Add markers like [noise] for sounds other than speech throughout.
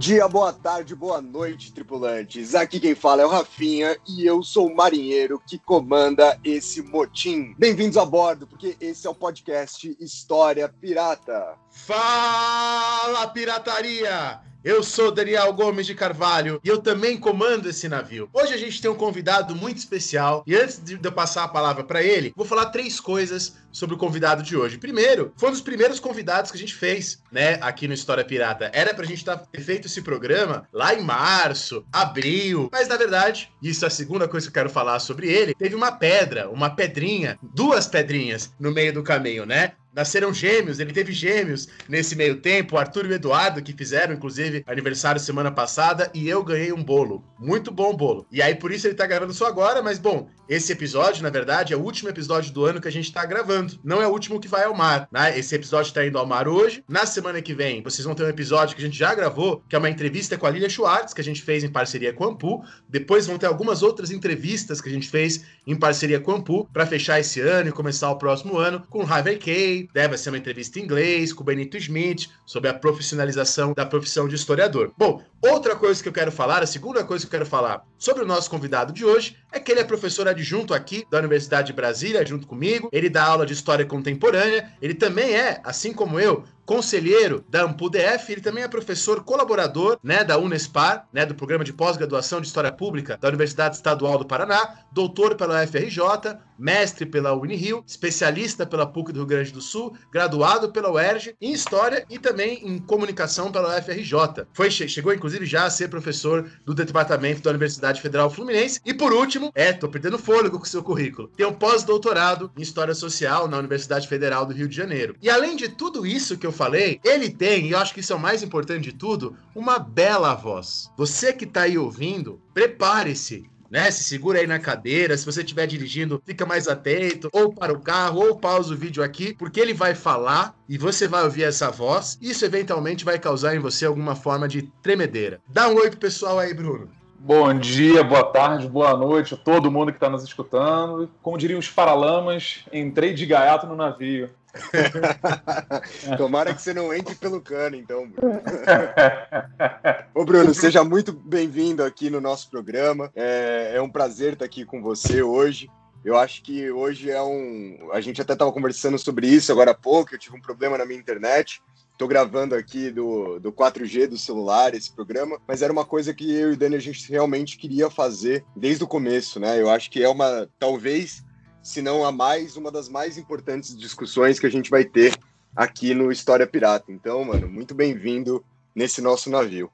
dia, boa tarde, boa noite, tripulantes. Aqui quem fala é o Rafinha e eu sou o marinheiro que comanda esse motim. Bem-vindos a bordo, porque esse é o podcast História Pirata. Fala, pirataria! Eu sou Daniel Gomes de Carvalho e eu também comando esse navio. Hoje a gente tem um convidado muito especial e antes de eu passar a palavra para ele, vou falar três coisas sobre o convidado de hoje. Primeiro, foi um dos primeiros convidados que a gente fez, né, aqui no História Pirata. Era pra gente tá, ter feito esse programa lá em março, abril, mas na verdade, isso é a segunda coisa que eu quero falar sobre ele, teve uma pedra, uma pedrinha, duas pedrinhas no meio do caminho, né? Nasceram gêmeos, ele teve gêmeos nesse meio tempo, Arthur e o Eduardo, que fizeram, inclusive, aniversário semana passada, e eu ganhei um bolo. Muito bom bolo. E aí, por isso, ele tá gravando só agora, mas bom, esse episódio, na verdade, é o último episódio do ano que a gente tá gravando. Não é o último que vai ao mar, né? Esse episódio tá indo ao mar hoje. Na semana que vem, vocês vão ter um episódio que a gente já gravou, que é uma entrevista com a Lilia Schwartz, que a gente fez em parceria com a Ampu. Depois vão ter algumas outras entrevistas que a gente fez em parceria com a Ampu, para fechar esse ano e começar o próximo ano, com o Harvey Kay, deve ser uma entrevista em inglês, com o Benito Smith, sobre a profissionalização da profissão de historiador. Bom, outra coisa que eu quero falar, a segunda coisa que eu quero falar sobre o nosso convidado de hoje, é que ele é professor adjunto aqui da Universidade de Brasília, junto comigo. Ele dá aula de história contemporânea. Ele também é, assim como eu, conselheiro da AMPU-DF, ele também é professor colaborador, né, da Unespar, né, do Programa de Pós-Graduação de História Pública da Universidade Estadual do Paraná, doutor pela UFRJ, mestre pela Unirio, especialista pela PUC do Rio Grande do Sul, graduado pela UERJ em História e também em Comunicação pela UFRJ. Foi, chegou, inclusive, já a ser professor do Departamento da Universidade Federal Fluminense. E, por último, é, tô perdendo fôlego com o seu currículo, tem um pós-doutorado em História Social na Universidade Federal do Rio de Janeiro. E, além de tudo isso que eu falei, ele tem, e eu acho que isso é o mais importante de tudo, uma bela voz. Você que tá aí ouvindo, prepare-se né? Se segura aí na cadeira. Se você estiver dirigindo, fica mais atento, ou para o carro, ou pausa o vídeo aqui, porque ele vai falar e você vai ouvir essa voz. Isso eventualmente vai causar em você alguma forma de tremedeira. Dá um oi pro pessoal aí, Bruno. Bom dia, boa tarde, boa noite a todo mundo que está nos escutando. Como diriam os paralamas, entrei de gaiato no navio. [laughs] Tomara que você não entre pelo cano, então, Bruno. [laughs] Ô, Bruno, seja muito bem-vindo aqui no nosso programa. É, é um prazer estar aqui com você hoje. Eu acho que hoje é um. A gente até estava conversando sobre isso agora há pouco. Eu tive um problema na minha internet. Estou gravando aqui do, do 4G do celular esse programa, mas era uma coisa que eu e o Dani a gente realmente queria fazer desde o começo, né? Eu acho que é uma, talvez, se não a mais, uma das mais importantes discussões que a gente vai ter aqui no História Pirata. Então, mano, muito bem-vindo nesse nosso navio.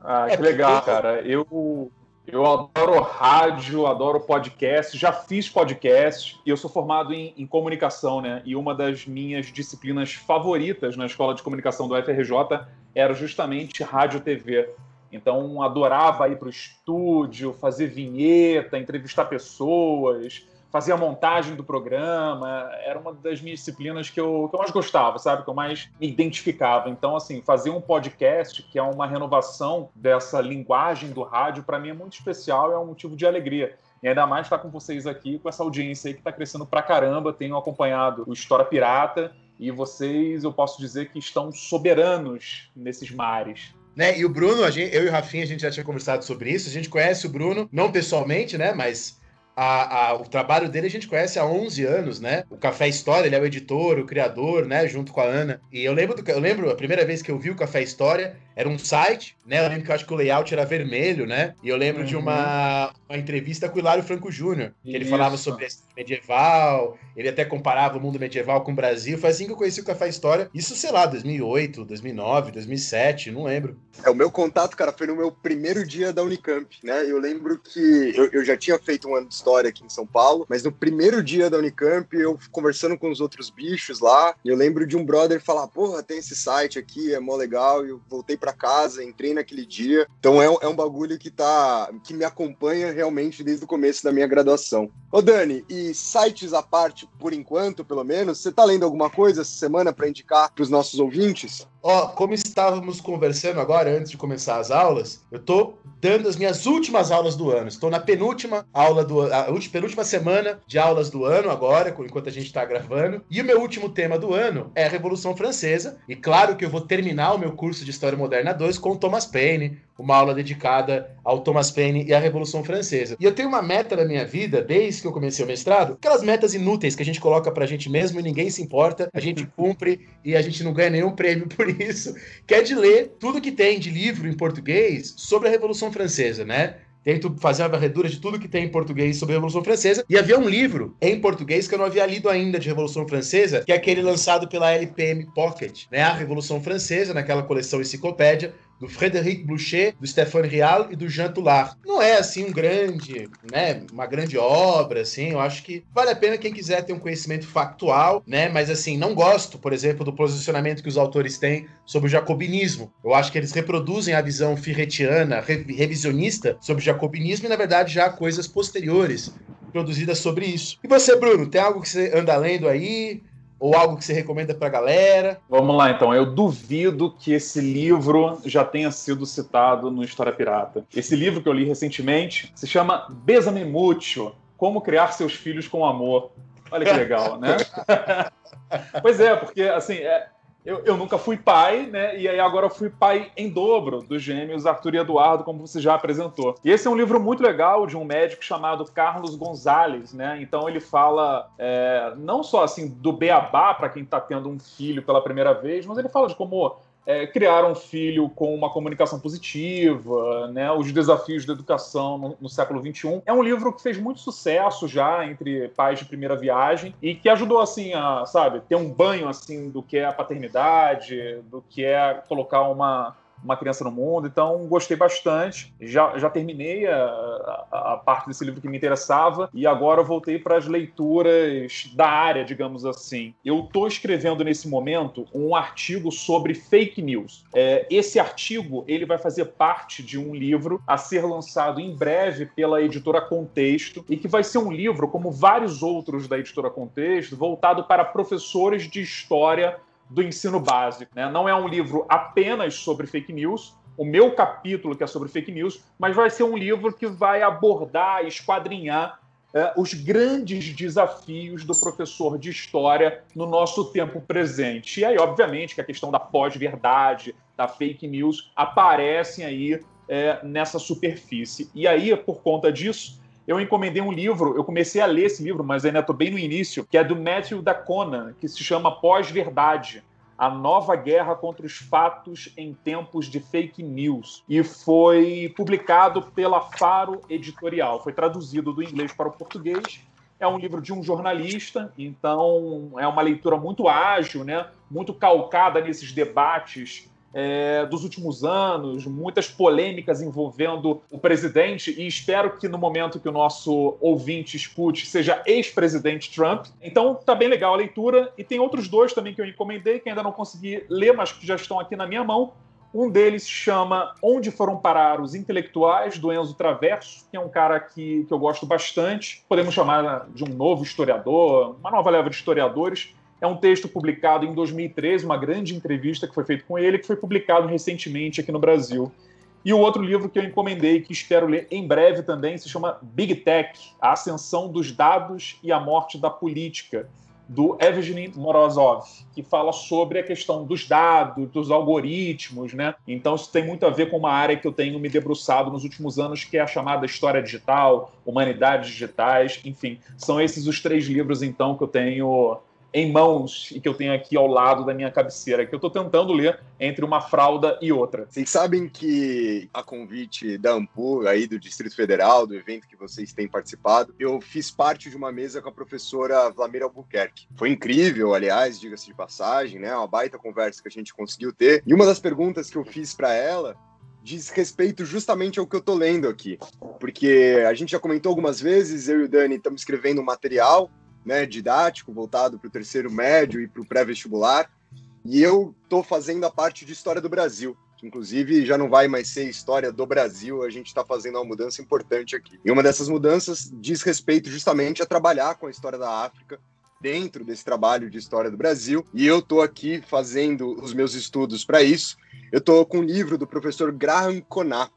Ah, que legal, cara. Eu, eu adoro rádio, adoro podcast, já fiz podcast e eu sou formado em, em, comunicação, né? E uma das minhas disciplinas favoritas na escola de comunicação do FRJ era justamente rádio TV. Então, adorava ir para o estúdio, fazer vinheta, entrevistar pessoas, fazia a montagem do programa, era uma das minhas disciplinas que eu, que eu mais gostava, sabe? Que eu mais me identificava. Então, assim, fazer um podcast, que é uma renovação dessa linguagem do rádio, para mim é muito especial, é um motivo de alegria. E ainda mais estar com vocês aqui, com essa audiência aí que está crescendo pra caramba. Tenho acompanhado o História Pirata e vocês, eu posso dizer que estão soberanos nesses mares. Né? E o Bruno, gente, eu e o Rafinha, a gente já tinha conversado sobre isso. A gente conhece o Bruno, não pessoalmente, né? Mas a, a, o trabalho dele a gente conhece há 11 anos, né? O Café História, ele é o editor, o criador, né? Junto com a Ana. E eu lembro, do, eu lembro a primeira vez que eu vi o Café História, era um site, né? Eu lembro que eu acho que o layout era vermelho, né? E eu lembro Uhum. de uma, uma entrevista com o Hilário Franco Júnior, que ele Isso. falava sobre a história medieval, ele até comparava o mundo medieval com o Brasil. Foi assim que eu conheci o Café História. Isso, sei lá, 2008, 2009, 2007, não lembro. É, o meu contato, cara, foi no meu primeiro dia da Unicamp, né? Eu lembro que eu, eu já tinha feito um ano de história aqui em São Paulo, mas no primeiro dia da Unicamp, eu conversando com os outros bichos lá, eu lembro de um brother falar, porra, tem esse site aqui, é mó legal, e eu voltei pra casa, entrei naquele dia. Então é, é um bagulho que tá. que me acompanha realmente desde o começo da minha graduação. Ô Dani, e sites à parte, por enquanto, pelo menos, você tá lendo alguma coisa essa semana pra indicar pros nossos ouvintes? Ó, como estávamos conversando agora, antes de começar as aulas, eu tô dando as minhas últimas aulas do ano. Estou na penúltima aula do a ulti- penúltima semana de aulas do ano agora, enquanto a gente está gravando. E o meu último tema do ano é a Revolução Francesa. E claro que eu vou terminar o meu curso de História Moderna 2 com Thomas Paine, uma aula dedicada ao Thomas Paine e à Revolução Francesa. E eu tenho uma meta na minha vida, desde que eu comecei o mestrado, aquelas metas inúteis que a gente coloca pra gente mesmo e ninguém se importa, a gente [laughs] cumpre e a gente não ganha nenhum prêmio [laughs] por isso, que é de ler tudo que tem de livro em português sobre a Revolução Francesa, né? Tento fazer uma varredura de tudo que tem em português sobre a Revolução Francesa. E havia um livro em português que eu não havia lido ainda de Revolução Francesa, que é aquele lançado pela LPM Pocket, né? A Revolução Francesa, naquela coleção enciclopédia, do Frédéric Blucher, do Stéphane Rial e do Jean Toulard. Não é assim um grande, né, uma grande obra assim, eu acho que vale a pena quem quiser ter um conhecimento factual, né, mas assim, não gosto, por exemplo, do posicionamento que os autores têm sobre o jacobinismo. Eu acho que eles reproduzem a visão firretiana, re- revisionista sobre o jacobinismo e na verdade já há coisas posteriores produzidas sobre isso. E você, Bruno, tem algo que você anda lendo aí? Ou algo que você recomenda pra galera? Vamos lá, então. Eu duvido que esse livro já tenha sido citado no História Pirata. Esse livro que eu li recentemente se chama Besame Mucho, Como Criar Seus Filhos com Amor. Olha que legal, né? [laughs] pois é, porque, assim, é, eu, eu nunca fui pai, né? E aí agora eu fui pai em dobro dos gêmeos Arthur e Eduardo, como você já apresentou. E esse é um livro muito legal de um médico chamado Carlos Gonzalez, né? Então ele fala é, não só assim do beabá para quem está tendo um filho pela primeira vez, mas ele fala de como é, criar um filho com uma comunicação positiva, né, os desafios da educação no, no, século XXI. É um livro que fez muito sucesso já entre pais de primeira viagem e que ajudou, assim, a, sabe, ter um banho, assim, do que é a paternidade, do que é colocar uma uma criança no mundo, então gostei bastante. Já, já terminei a, a, parte desse livro que me interessava e agora voltei para as leituras da área, digamos assim. Eu estou escrevendo nesse momento um artigo sobre fake news. É, esse artigo ele vai fazer parte de um livro a ser lançado em breve pela editora Contexto e que vai ser um livro, como vários outros da editora Contexto, voltado para professores de história do ensino básico. Né? Não é um livro apenas sobre fake news, o meu capítulo que é sobre fake news, mas vai ser um livro que vai abordar, esquadrinhar é, os grandes desafios do professor de história no nosso tempo presente. E aí, obviamente, que a questão da pós-verdade, da fake news, aparecem aí é, nessa superfície. E aí, por conta disso, eu encomendei um livro, eu comecei a ler esse livro, mas ainda estou bem no início, que é do Matthew Dacona, que se chama Pós-Verdade. A nova guerra contra os fatos em tempos de fake news. E foi publicado pela Faro Editorial. Foi traduzido do inglês para o português. É um livro de um jornalista, então é uma leitura muito ágil, né? muito calcada nesses debates é, dos últimos anos, muitas polêmicas envolvendo o presidente, e espero que no momento que o nosso ouvinte escute seja ex-presidente Trump. Então tá bem legal a leitura, e tem outros dois também que eu encomendei, que ainda não consegui ler, mas que já estão aqui na minha mão. Um deles chama Onde Foram Parar os Intelectuais, do Enzo Traverso, que é um cara que, que eu gosto bastante. Podemos chamar de um novo historiador, uma nova leva de historiadores. É um texto publicado em 2013, uma grande entrevista que foi feita com ele, que foi publicado recentemente aqui no Brasil. E o outro livro que eu encomendei, que espero ler em breve também, se chama Big Tech: A Ascensão dos Dados e a Morte da Política, do Evgeny Morozov, que fala sobre a questão dos dados, dos algoritmos, né? Então isso tem muito a ver com uma área que eu tenho me debruçado nos últimos anos, que é a chamada história digital, humanidades digitais, enfim, são esses os três livros então que eu tenho em mãos e que eu tenho aqui ao lado da minha cabeceira, que eu estou tentando ler entre uma fralda e outra. Vocês sabem que a convite da Ampur, aí do Distrito Federal, do evento que vocês têm participado, eu fiz parte de uma mesa com a professora Vlamira Albuquerque. Foi incrível, aliás, diga-se de passagem, né? Uma baita conversa que a gente conseguiu ter. E uma das perguntas que eu fiz para ela diz respeito justamente ao que eu tô lendo aqui. Porque a gente já comentou algumas vezes, eu e o Dani estamos escrevendo um material né, didático, voltado para o terceiro médio e para o pré-vestibular. E eu estou fazendo a parte de História do Brasil, que inclusive já não vai mais ser História do Brasil, a gente está fazendo uma mudança importante aqui. E uma dessas mudanças diz respeito justamente a trabalhar com a história da África dentro desse trabalho de História do Brasil. E eu estou aqui fazendo os meus estudos para isso. Eu estou com um livro do professor Graham Conat,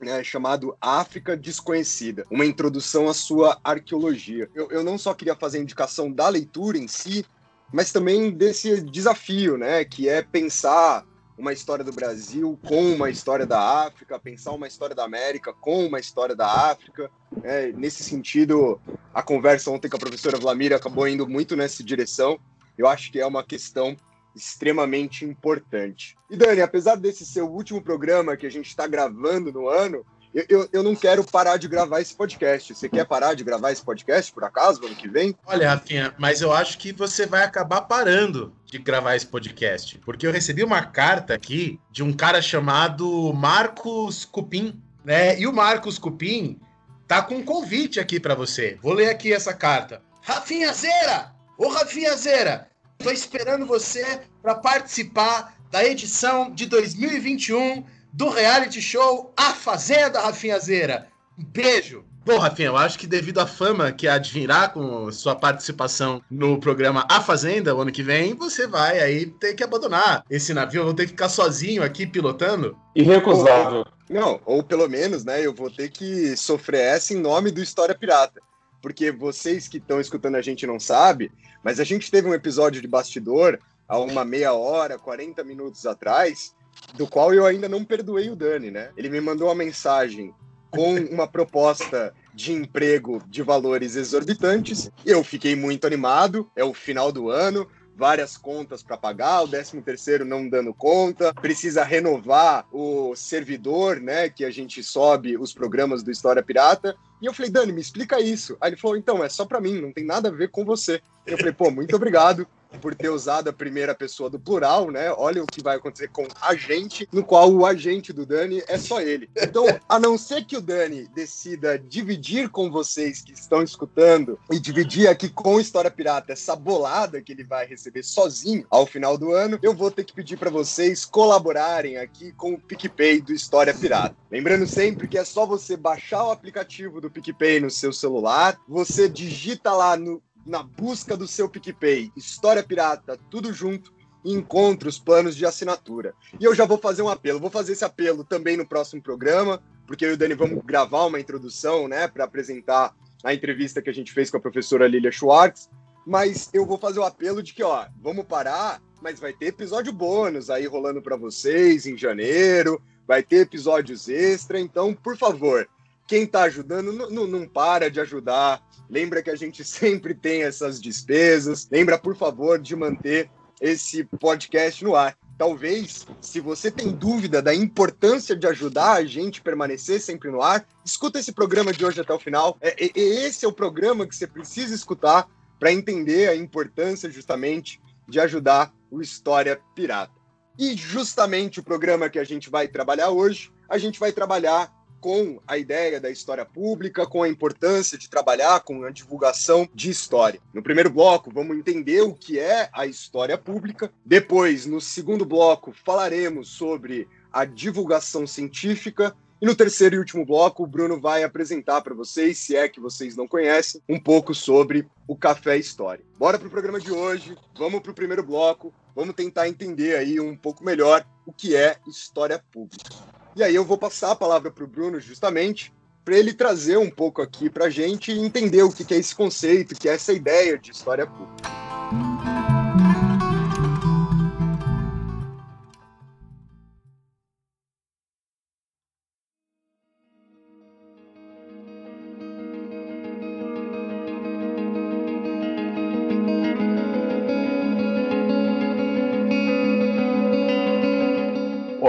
né, chamado África Desconhecida, uma introdução à sua arqueologia. Eu, eu não só queria fazer a indicação da leitura em si, mas também desse desafio, né, que é pensar uma história do Brasil com uma história da África, pensar uma história da América com uma história da África. É, nesse sentido, a conversa ontem com a professora Vlamira acabou indo muito nessa direção. Eu acho que é uma questão extremamente importante. E Dani, apesar desse ser o último programa que a gente está gravando no ano, eu, eu, eu, não quero parar de gravar esse podcast. Você quer parar de gravar esse podcast, por acaso, no ano que vem? Olha, Rafinha, mas eu acho que você vai acabar parando de gravar esse podcast. Porque eu recebi uma carta aqui de um cara chamado Marcos Cupim, né? E o Marcos Cupim tá com um convite aqui para você. Vou ler aqui essa carta. Rafinha Zera! Ô Rafinha Zera, Estou esperando você para participar da edição de 2021 do reality show A Fazenda, Rafinha Zeira. Um beijo. Bom, Rafinha, eu acho que devido à fama que advirá com sua participação no programa A Fazenda o ano que vem, você vai aí ter que abandonar esse navio, eu vou ter que ficar sozinho aqui pilotando. Irrecusável. Não, ou pelo menos, né, eu vou ter que sofrer essa em nome do História Pirata. Porque vocês que estão escutando a gente não sabem, mas a gente teve um episódio de bastidor há uma meia hora, 40 minutos atrás, do qual eu ainda não perdoei o Dani, né? Ele me mandou uma mensagem com [laughs] uma proposta de emprego de valores exorbitantes. Eu fiquei muito animado, é o final do ano, várias contas para pagar, o 13 terceiro não dando conta, precisa renovar o servidor, né, que a gente sobe os programas do História Pirata. E eu falei, Dani, me explica isso. Aí ele falou, então, é só para mim, não tem nada a ver com você. Eu falei, pô, muito obrigado por ter usado a primeira pessoa do plural, né? Olha o que vai acontecer com a gente, no qual o agente do Dani é só ele. Então, a não ser que o Dani decida dividir com vocês que estão escutando e dividir aqui com História Pirata essa bolada que ele vai receber sozinho ao final do ano, eu vou ter que pedir para vocês colaborarem aqui com o PicPay do História Pirata. Lembrando sempre que é só você baixar o aplicativo do PicPay no seu celular, você digita lá no na busca do seu PicPay, História Pirata, tudo junto, encontre os planos de assinatura. E eu já vou fazer um apelo, vou fazer esse apelo também no próximo programa, porque eu e o Dani vamos gravar uma introdução, né, para apresentar a entrevista que a gente fez com a professora Lilia Schwartz, mas eu vou fazer o apelo de que, ó, vamos parar, mas vai ter episódio bônus aí rolando para vocês em janeiro, vai ter episódios extra, então, por favor, quem está ajudando, não para de ajudar. Lembra que a gente [laughs] sempre tem essas despesas. Lembra, por favor, de manter esse podcast no ar. Talvez, se você tem dúvida da importância de ajudar a gente permanecer sempre no ar, escuta esse programa de hoje até o final. É, é, esse é o programa que você precisa escutar para entender a importância justamente de ajudar o História Pirata. E justamente o programa que a gente vai trabalhar hoje, a gente vai trabalhar com a ideia da história pública, com a importância de trabalhar com a divulgação de história. No primeiro bloco, vamos entender o que é a história pública. Depois, no segundo bloco, falaremos sobre a divulgação científica. E no terceiro e último bloco, o Bruno vai apresentar para vocês, se é que vocês não conhecem, um pouco sobre o Café História. Bora para o programa de hoje, vamos para o primeiro bloco, vamos tentar entender aí um pouco melhor o que é história pública. E aí eu vou passar a palavra para o Bruno justamente para ele trazer um pouco aqui para a gente e entender o que é esse conceito, que é essa ideia de história pública.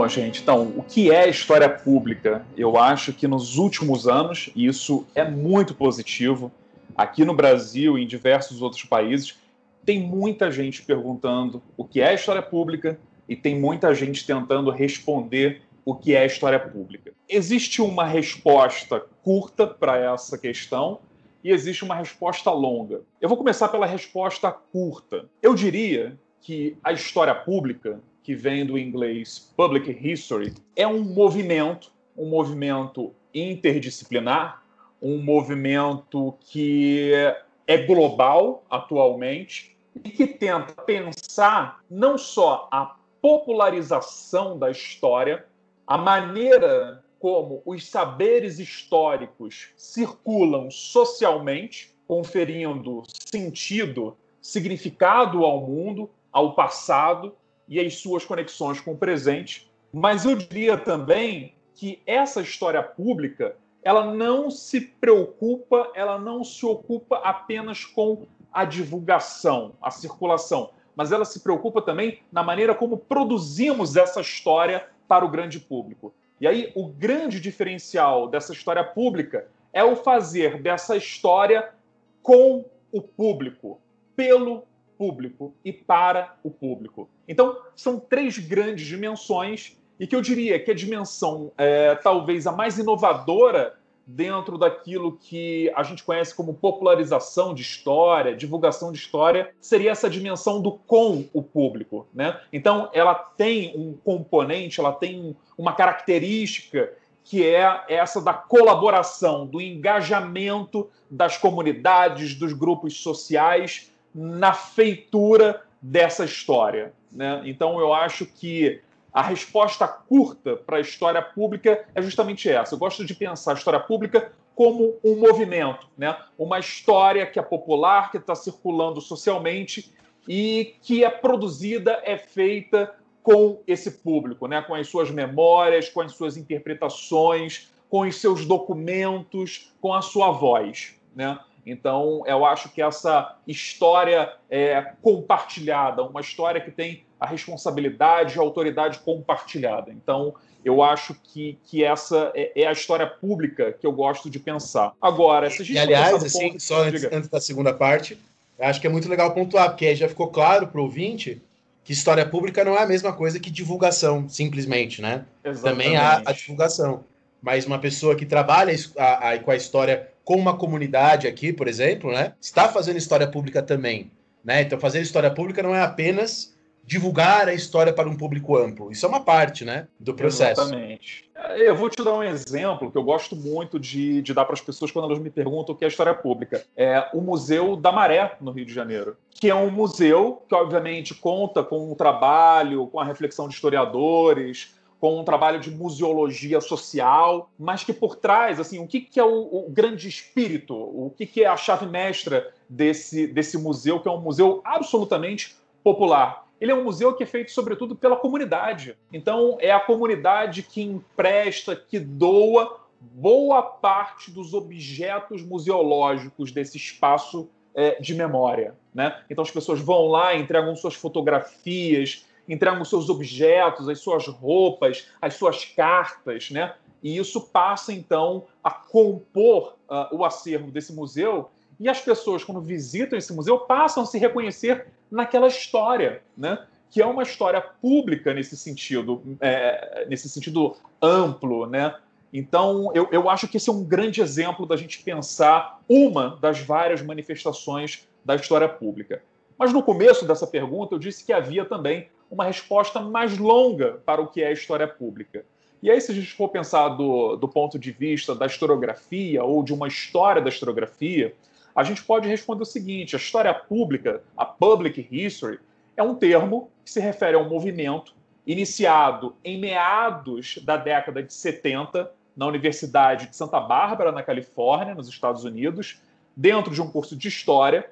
Gente, então, o que é história pública? Eu acho que nos últimos anos, e isso é muito positivo, aqui no Brasil e em diversos outros países, tem muita gente perguntando o que é história pública e tem muita gente tentando responder o que é história pública. Existe uma resposta curta para essa questão e existe uma resposta longa. Eu vou começar pela resposta curta. Eu diria que a história pública, que vem do inglês Public History, é um movimento, um movimento interdisciplinar, um movimento que é global atualmente e que tenta pensar não só a popularização da história, a maneira como os saberes históricos circulam socialmente, conferindo sentido, significado ao mundo, ao passado e às suas conexões com o presente. Mas eu diria também que essa história pública, ela não se preocupa, ela não se ocupa apenas com a divulgação, a circulação, mas ela se preocupa também na maneira como produzimos essa história para o grande público. E aí, o grande diferencial dessa história pública é o fazer dessa história com o público, pelo público e para o público. Então, são três grandes dimensões e que eu diria que a dimensão é, talvez a mais inovadora dentro daquilo que a gente conhece como popularização de história, divulgação de história, seria essa dimensão do com o público, né? Então, ela tem um componente, ela tem uma característica que é essa da colaboração, do engajamento das comunidades, dos grupos sociais na feitura dessa história, né? Então, eu acho que a resposta curta para a história pública é justamente essa. Eu gosto de pensar a história pública como um movimento, né? uma história que é popular, que está circulando socialmente e que é produzida, é feita com esse público, né? com as suas memórias, com as suas interpretações, com os seus documentos, com a sua voz. Né? Então, eu acho que essa história é compartilhada, uma história que tem a responsabilidade e a autoridade compartilhada. Então, eu acho que, que essa é, é, a história pública que eu gosto de pensar. Agora, se a gente e, aliás, assim, ponto, só antes, antes, da segunda parte, acho que é muito legal pontuar, porque aí já ficou claro para o ouvinte que história pública não é a mesma coisa que divulgação, simplesmente, né? Exatamente. Também há a divulgação. Mas uma pessoa que trabalha a, a, com a história com uma comunidade aqui, por exemplo, né? Está fazendo história pública também. Né? Então, fazer história pública não é apenas divulgar a história para um público amplo. Isso é uma parte, né, do processo. Exatamente. Eu vou te dar um exemplo que eu gosto muito de, de dar para as pessoas quando elas me perguntam o que é história pública. É o Museu da Maré, no Rio de Janeiro, que é um museu que, obviamente, conta com um trabalho, com a reflexão de historiadores, com um trabalho de museologia social, mas que por trás, assim, o que, que é o, o, grande espírito, o que, que é a chave mestra desse, desse museu, que é um museu absolutamente popular ele é um museu que é feito, sobretudo, pela comunidade. Então, é a comunidade que empresta, que doa boa parte dos objetos museológicos desse espaço é, de memória. Né? Então, as pessoas vão lá, entregam suas fotografias, entregam seus objetos, as suas roupas, as suas cartas, né? E isso passa, então, a compor uh, o acervo desse museu. E as pessoas, quando visitam esse museu, passam a se reconhecer naquela história, né? que é uma história pública nesse sentido, é, nesse sentido amplo, né? Então, eu, eu acho que esse é um grande exemplo da gente pensar uma das várias manifestações da história pública. Mas no começo dessa pergunta, eu disse que havia também uma resposta mais longa para o que é a história pública. E aí, se a gente for pensar do, do ponto de vista da historiografia ou de uma história da historiografia, a gente pode responder o seguinte: a história pública, a public history, é um termo que se refere a um movimento iniciado em meados da década de 70 na Universidade de Santa Bárbara, na Califórnia, nos Estados Unidos, dentro de um curso de história,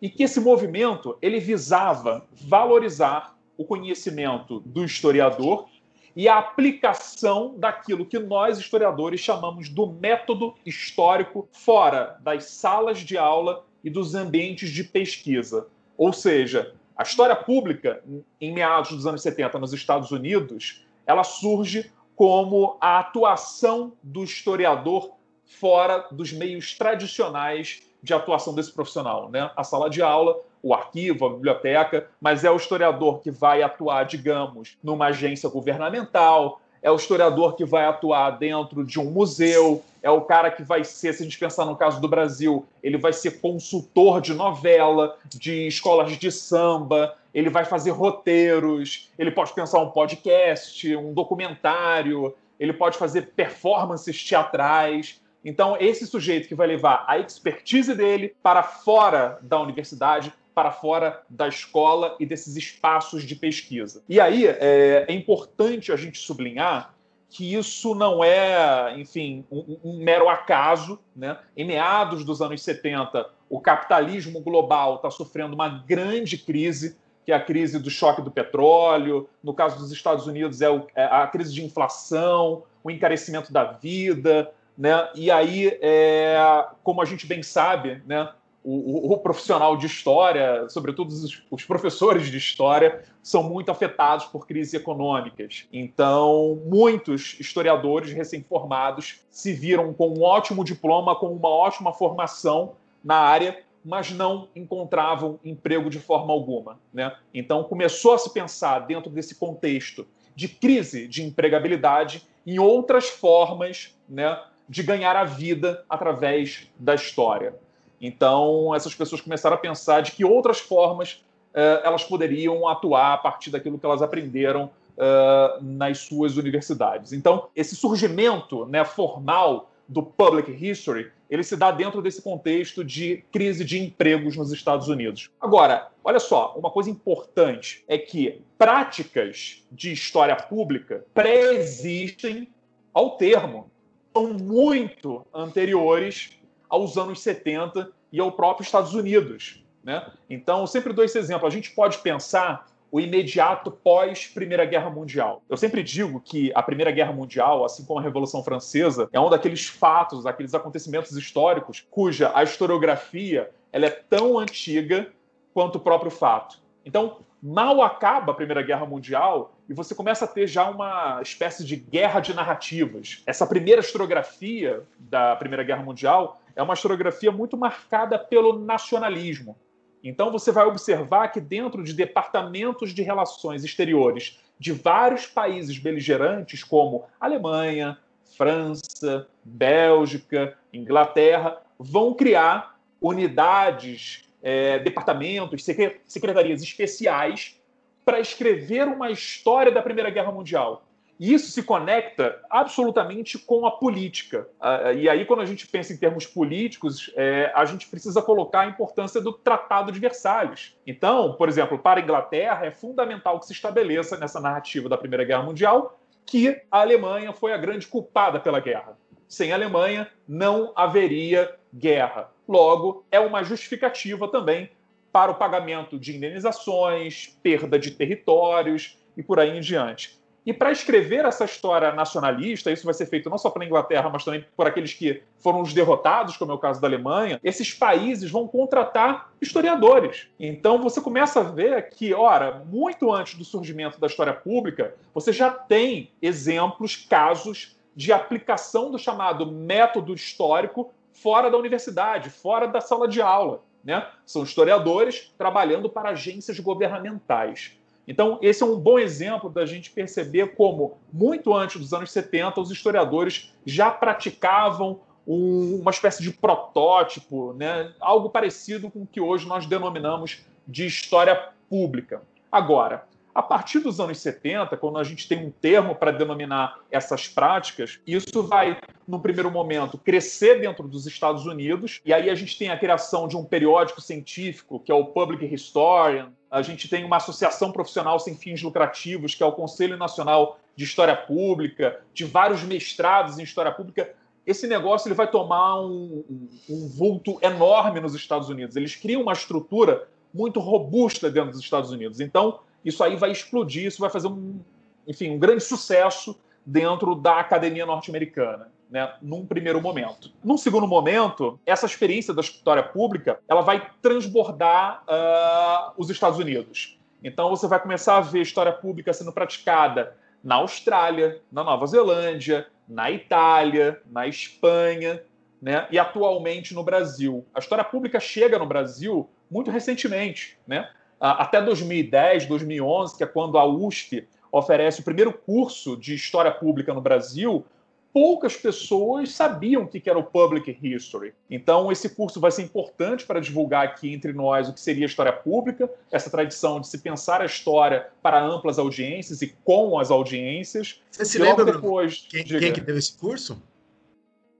e que esse movimento ele visava valorizar o conhecimento do historiador e a aplicação daquilo que nós, historiadores, chamamos do método histórico fora das salas de aula e dos ambientes de pesquisa. Ou seja, a história pública, em meados dos anos 70 nos Estados Unidos, ela surge como a atuação do historiador fora dos meios tradicionais de atuação desse profissional, né? A sala de aula, o arquivo, a biblioteca, mas é o historiador que vai atuar, digamos, numa agência governamental, é o historiador que vai atuar dentro de um museu, é o cara que vai ser, se a gente pensar no caso do Brasil, ele vai ser consultor de novela, de escolas de samba, ele vai fazer roteiros, ele pode pensar um podcast, um documentário, ele pode fazer performances teatrais. Então, esse sujeito que vai levar a expertise dele para fora da universidade, para fora da escola e desses espaços de pesquisa. E aí é, é importante a gente sublinhar que isso não é, enfim, um, um, mero acaso. Né? Em meados dos anos 70, o capitalismo global está sofrendo uma grande crise, que é a crise do choque do petróleo. No caso dos Estados Unidos, é, o, é a crise de inflação, o encarecimento da vida. Né? E aí, é, como a gente bem sabe, né, o, o, profissional de história, sobretudo os, os, professores de história, são muito afetados por crises econômicas. Então, muitos historiadores recém-formados se viram com um ótimo diploma, com uma ótima formação na área, mas não encontravam emprego de forma alguma. Né? Então, começou a se pensar, dentro desse contexto de crise de empregabilidade, em outras formas né, de ganhar a vida através da história. Então, essas pessoas começaram a pensar de que outras formas uh, elas poderiam atuar a partir daquilo que elas aprenderam uh, nas suas universidades. Então, esse surgimento né, formal do public history, ele se dá dentro desse contexto de crise de empregos nos Estados Unidos. Agora, olha só, uma coisa importante é que práticas de história pública pré-existem ao termo, são muito anteriores aos anos 70 e ao próprio Estados Unidos. Né? Então, sempre dou esse exemplo. A gente pode pensar o imediato pós Primeira Guerra Mundial. Eu sempre digo que a Primeira Guerra Mundial, assim como a Revolução Francesa, é um daqueles fatos, aqueles acontecimentos históricos cuja a historiografia ela é tão antiga quanto o próprio fato. Então, mal acaba a Primeira Guerra Mundial e você começa a ter já uma espécie de guerra de narrativas. Essa primeira historiografia da Primeira Guerra Mundial é uma historiografia muito marcada pelo nacionalismo. Então você vai observar que dentro de departamentos de relações exteriores de vários países beligerantes, como Alemanha, França, Bélgica, Inglaterra, vão criar unidades, é, departamentos, secretarias especiais para escrever uma história da Primeira Guerra Mundial. E isso se conecta absolutamente com a política. Ah, e aí, quando a gente pensa em termos políticos, é, a gente precisa colocar a importância do Tratado de Versalhes. Então, por exemplo, para a Inglaterra, é fundamental que se estabeleça nessa narrativa da Primeira Guerra Mundial que a Alemanha foi a grande culpada pela guerra. Sem a Alemanha, não haveria guerra. Logo, é uma justificativa também para o pagamento de indenizações, perda de territórios e por aí em diante. E para escrever essa história nacionalista, isso vai ser feito não só pela Inglaterra, mas também por aqueles que foram os derrotados, como é o caso da Alemanha, esses países vão contratar historiadores. Então você começa a ver que, ora, muito antes do surgimento da história pública, você já tem exemplos, casos de aplicação do chamado método histórico fora da universidade, fora da sala de aula. Né? São historiadores trabalhando para agências governamentais. Então, esse é um bom exemplo da gente perceber como, muito antes dos anos 70, os historiadores já praticavam um, uma espécie de protótipo, né? algo parecido com o que hoje nós denominamos de história pública. Agora, a partir dos anos 70, quando a gente tem um termo para denominar essas práticas, isso vai, no primeiro momento, crescer dentro dos Estados Unidos, e aí a gente tem a criação de um periódico científico, que é o Public Historian, a gente tem uma associação profissional sem fins lucrativos, que é o Conselho Nacional de História Pública, de vários mestrados em História Pública. Esse negócio ele vai tomar um, um, um vulto enorme nos Estados Unidos. Eles criam uma estrutura muito robusta dentro dos Estados Unidos. Então, isso aí vai explodir, isso vai fazer um, enfim, um grande sucesso dentro da academia norte-americana né, num primeiro momento. Num segundo momento, essa experiência da história pública ela vai transbordar uh, os Estados Unidos. Então você vai começar a ver história pública sendo praticada na Austrália, na Nova Zelândia, na Itália, na Espanha, né? E atualmente no Brasil. A história pública chega no Brasil muito recentemente, né? Até 2010, 2011, que é quando a USP oferece o primeiro curso de história pública no Brasil, poucas pessoas sabiam o que era o Public History. Então, esse curso vai ser importante para divulgar aqui entre nós o que seria a história pública, essa tradição de se pensar a história para amplas audiências e com as audiências. Você se lembra, depois, quem, quem que teve esse curso?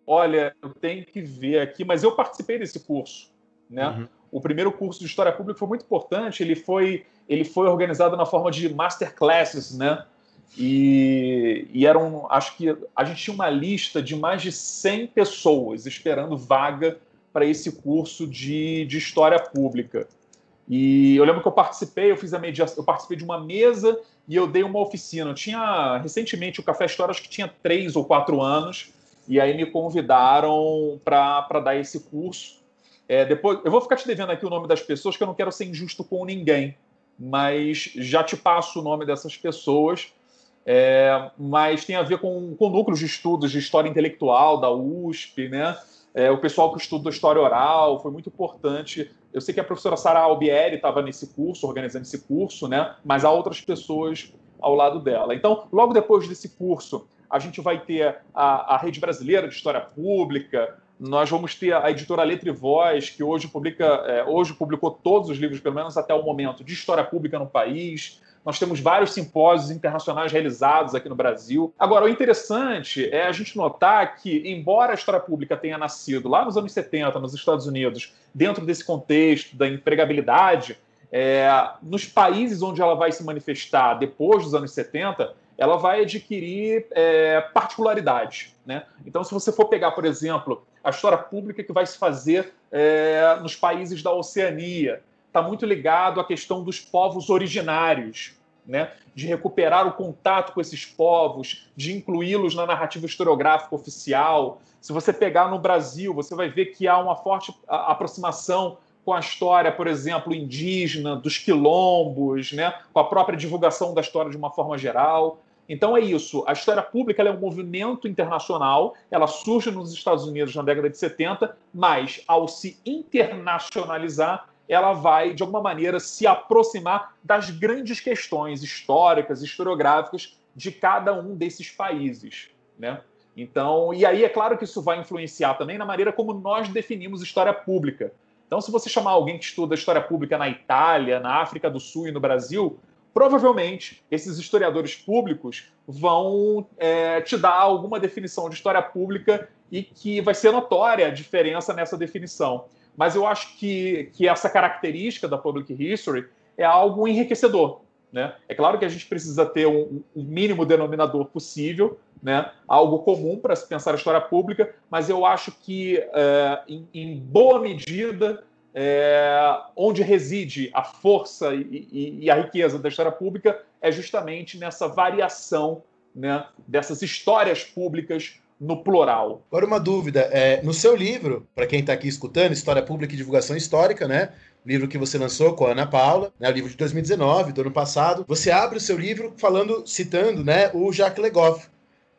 Olha, eu tenho que ver aqui, mas eu participei desse curso, né? Uhum. O primeiro curso de História Pública foi muito importante, ele foi, ele foi organizado na forma de masterclasses, né? E, e eram, acho que a gente tinha uma lista de mais de 100 pessoas esperando vaga para esse curso de, de História Pública. E eu lembro que eu participei, eu fiz a mediação, eu participei de uma mesa e eu dei uma oficina. Eu tinha recentemente o Café História, acho que tinha três ou quatro anos, e aí me convidaram para dar esse curso. É, depois, eu vou ficar te devendo aqui o nome das pessoas, que eu não quero ser injusto com ninguém, mas já te passo o nome dessas pessoas. É, mas tem a ver com, com núcleos de estudos de história intelectual da USP, né? É, o pessoal que estuda história oral foi muito importante. Eu sei que a professora Sara Albieri estava nesse curso, organizando esse curso, né? Mas há outras pessoas ao lado dela. Então, logo depois desse curso, a gente vai ter a, a Rede Brasileira de História Pública, nós vamos ter a editora Letra e Voz, que hoje publica, é, hoje publicou todos os livros, pelo menos até o momento, de história pública no país. Nós temos vários simpósios internacionais realizados aqui no Brasil. Agora, o interessante é a gente notar que, embora a história pública tenha nascido lá nos anos 70, nos Estados Unidos, dentro desse contexto da empregabilidade, é, nos países onde ela vai se manifestar depois dos anos 70, ela vai adquirir é, particularidades. Né? Então, se você for pegar, por exemplo, a história pública que vai se fazer é, nos países da Oceania, está muito ligado à questão dos povos originários né, de recuperar o contato com esses povos, de incluí-los na narrativa historiográfica oficial. Se você pegar no Brasil, você vai ver que há uma forte aproximação com a história, por exemplo, indígena, dos quilombos, né, com a própria divulgação da história de uma forma geral. Então é isso. A história pública é um movimento internacional, ela surge nos Estados Unidos na década de 70, mas ao se internacionalizar, ela vai, de alguma maneira, se aproximar das grandes questões históricas, historiográficas de cada um desses países. Né? Então, e aí é claro que isso vai influenciar também na maneira como nós definimos história pública. Então, se você chamar alguém que estuda história pública na Itália, na África do Sul e no Brasil, provavelmente esses historiadores públicos vão é, te dar alguma definição de história pública e que vai ser notória a diferença nessa definição mas eu acho que, que essa característica da public history é algo enriquecedor. Né? É claro que a gente precisa ter um, um mínimo denominador possível, né? algo comum para se pensar a história pública, mas eu acho que, é, em, em, boa medida, é, onde reside a força e, e, e, a riqueza da história pública é justamente nessa variação né, dessas histórias públicas no plural. Agora uma dúvida, é, no seu livro, para quem está aqui escutando, História Pública e Divulgação Histórica, né? Livro que você lançou com a Ana Paula, né, o livro de 2019, do ano passado. Você abre o seu livro falando, citando, né, o Jacques Legoff,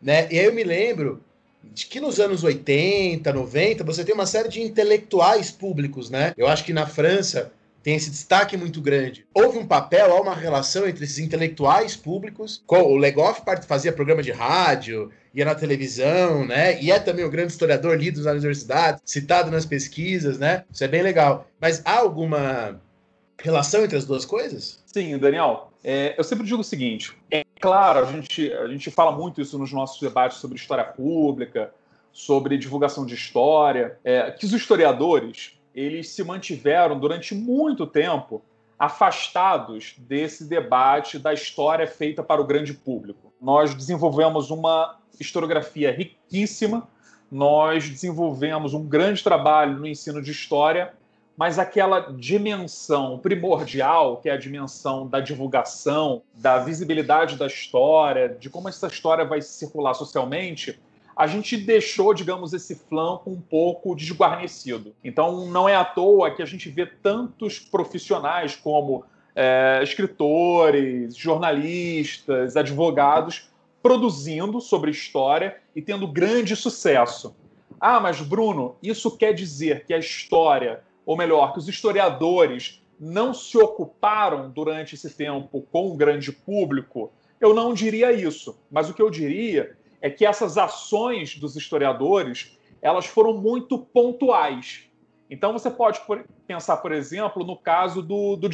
né? E aí eu me lembro de que nos anos 80, 90, você tem uma série de intelectuais públicos, né? Eu acho que na França tem esse destaque muito grande. Houve um papel, há uma relação entre esses intelectuais públicos. O Legoff fazia programa de rádio, ia na televisão, né? E é também um grande historiador lido na universidade, citado nas pesquisas, né? Isso é bem legal. Mas há alguma relação entre as duas coisas? Sim, Daniel. É, eu sempre digo o seguinte: é claro, a gente, a gente fala muito isso nos nossos debates sobre história pública, sobre divulgação de história, é, que os historiadores eles se mantiveram durante muito tempo afastados desse debate da história feita para o grande público. Nós desenvolvemos uma historiografia riquíssima, nós desenvolvemos um grande trabalho no ensino de história, mas aquela dimensão primordial, que é a dimensão da divulgação, da visibilidade da história, de como essa história vai circular socialmente, a gente deixou, digamos, esse flanco um pouco desguarnecido. Então, não é à toa que a gente vê tantos profissionais como é, escritores, jornalistas, advogados produzindo sobre história e tendo grande sucesso. Ah, mas Bruno, isso quer dizer que a história, ou melhor, que os historiadores não se ocuparam durante esse tempo com o grande público? Eu não diria isso, mas o que eu diria é que essas ações dos historiadores elas foram muito pontuais. Então você pode pensar, por exemplo, no caso do, do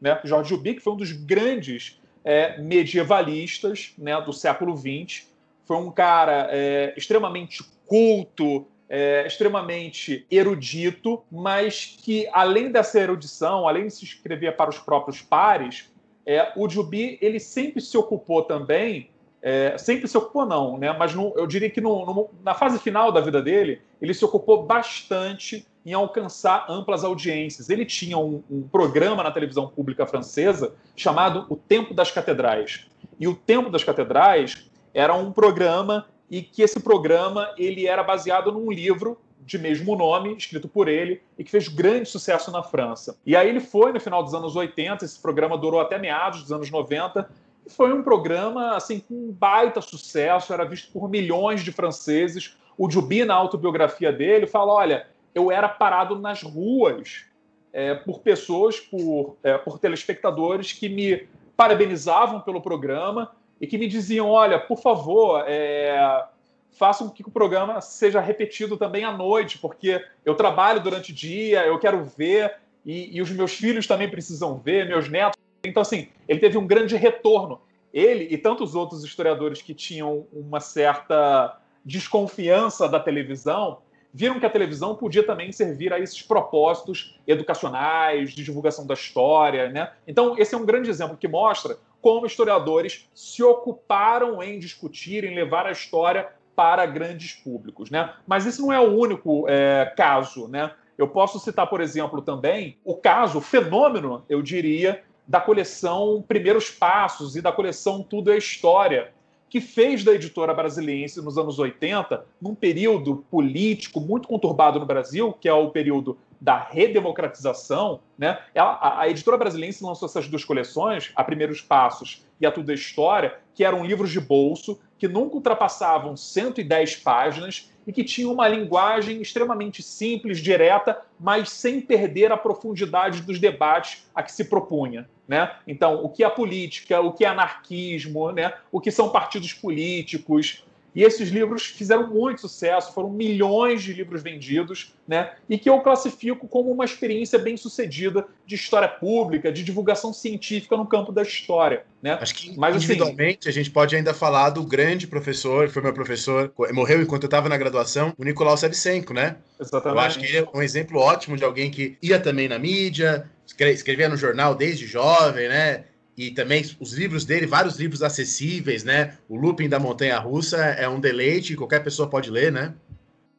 né? Jorge Jubi, que foi um dos grandes é, medievalistas né, do século XX, foi um cara é, extremamente culto, é, extremamente erudito, mas que, além dessa erudição, além de se escrever para os próprios pares, é, o Jubi ele sempre se ocupou também, é, sempre se ocupou não, né? mas no, eu diria que no, no, na fase final da vida dele, ele se ocupou bastante em alcançar amplas audiências. Ele tinha um, um programa na televisão pública francesa chamado O Tempo das Catedrais. E o Tempo das Catedrais era um programa e que esse programa ele era baseado num livro de mesmo nome, escrito por ele, e que fez grande sucesso na França. E aí ele foi no final dos anos 80, esse programa durou até meados dos anos 90, e foi um programa assim com um baita sucesso, era visto por milhões de franceses. O Jubi, na autobiografia dele, fala: olha, eu era parado nas ruas é, por pessoas, por, é, por telespectadores que me parabenizavam pelo programa e que me diziam: olha, por favor, é, façam que o programa seja repetido também à noite, porque eu trabalho durante o dia, eu quero ver, e, e os meus filhos também precisam ver, meus netos. Então, assim, ele teve um grande retorno. Ele e tantos outros historiadores que tinham uma certa desconfiança da televisão viram que a televisão podia também servir a esses propósitos educacionais, de divulgação da história. Né? Então, esse é um grande exemplo que mostra como historiadores se ocuparam em discutir, em levar a história para grandes públicos. Né? Mas esse não é o único é, caso. Né? Eu posso citar, por exemplo, também o caso, o fenômeno, eu diria, da coleção Primeiros Passos e da coleção Tudo é História, que fez da editora brasiliense nos anos 80, num período político muito conturbado no Brasil, que é o período da redemocratização, né? a, a, editora brasileira lançou essas duas coleções, a Primeiros Passos e a Tudo é História, que eram livros de bolso, que nunca ultrapassavam 110 páginas e que tinham uma linguagem extremamente simples, direta, mas sem perder a profundidade dos debates a que se propunha. Né? Então, o que é política, o que é anarquismo, né? o que são partidos políticos, e esses livros fizeram muito sucesso, foram milhões de livros vendidos, né? E que eu classifico como uma experiência bem sucedida de história pública, de divulgação científica no campo da história, né? Acho que Mas, assim, individualmente assim, a gente pode ainda falar do grande professor, foi meu professor, morreu enquanto eu estava na graduação, o Nicolau Sevchenko, né? Exatamente. Eu acho que ele é um exemplo ótimo de alguém que ia também na mídia, escrevia no jornal desde jovem, né? E também os livros dele, vários livros acessíveis, né? O Looping da Montanha Russa é um deleite, qualquer pessoa pode ler, né?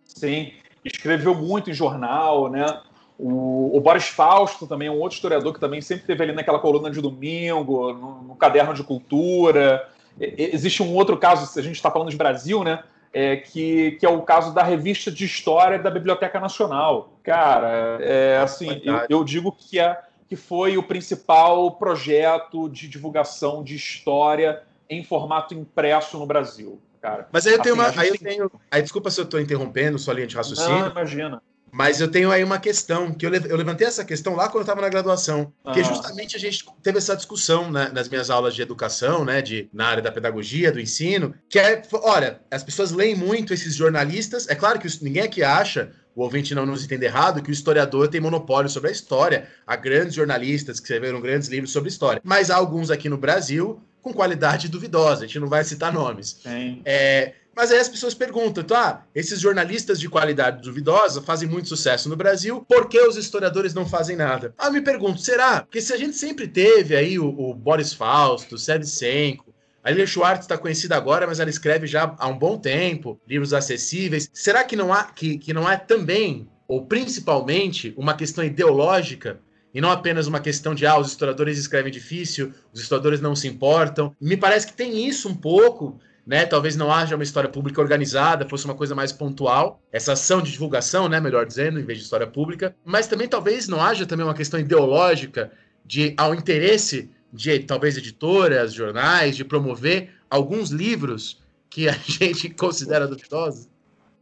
Sim, escreveu muito em jornal, né? O, o, Boris Fausto também é um outro historiador que também sempre teve ali naquela coluna de domingo, no, no caderno de cultura. E, existe um outro caso, se a gente está falando de Brasil, né? É, que, que é o caso da revista de história da Biblioteca Nacional. Cara, é, assim, eu, eu digo que é que foi o principal projeto de divulgação de história em formato impresso no Brasil, cara. Mas aí eu tenho assim, uma. Aí eu tenho. Aí, desculpa se eu estou interrompendo sua linha de raciocínio. Não, imagina. Mas eu tenho aí uma questão, que eu, eu levantei essa questão lá quando eu estava na graduação, porque justamente a gente teve essa discussão né, nas minhas aulas de educação, né, de, na área da pedagogia, do ensino, que é, olha, as pessoas leem muito esses jornalistas, é claro que ninguém aqui acha, o ouvinte não nos entenda errado, que o historiador tem monopólio sobre a história, há grandes jornalistas que escreveram grandes livros sobre história, mas há alguns aqui no Brasil com qualidade duvidosa, a gente não vai citar nomes. É, mas aí as pessoas perguntam, tá? Esses jornalistas de qualidade duvidosa fazem muito sucesso no Brasil, por que os historiadores não fazem nada? Ah, me pergunto, será? Porque se a gente sempre teve aí o, o Boris Fausto, o Sevchenko, a Lilia Schwartz está conhecida agora, mas ela escreve já há um bom tempo, livros acessíveis. Será que não há que, que não é também, ou principalmente, uma questão ideológica e não apenas uma questão de ah, os historiadores escrevem difícil, os historiadores não se importam. Me parece que tem isso um pouco né? Talvez não haja uma história pública organizada, fosse uma coisa mais pontual, essa ação de divulgação, né, melhor dizendo, em vez de história pública, mas também talvez não haja também uma questão ideológica de ao interesse de talvez editoras, jornais, de promover alguns livros que a [laughs] gente considera duvidosos?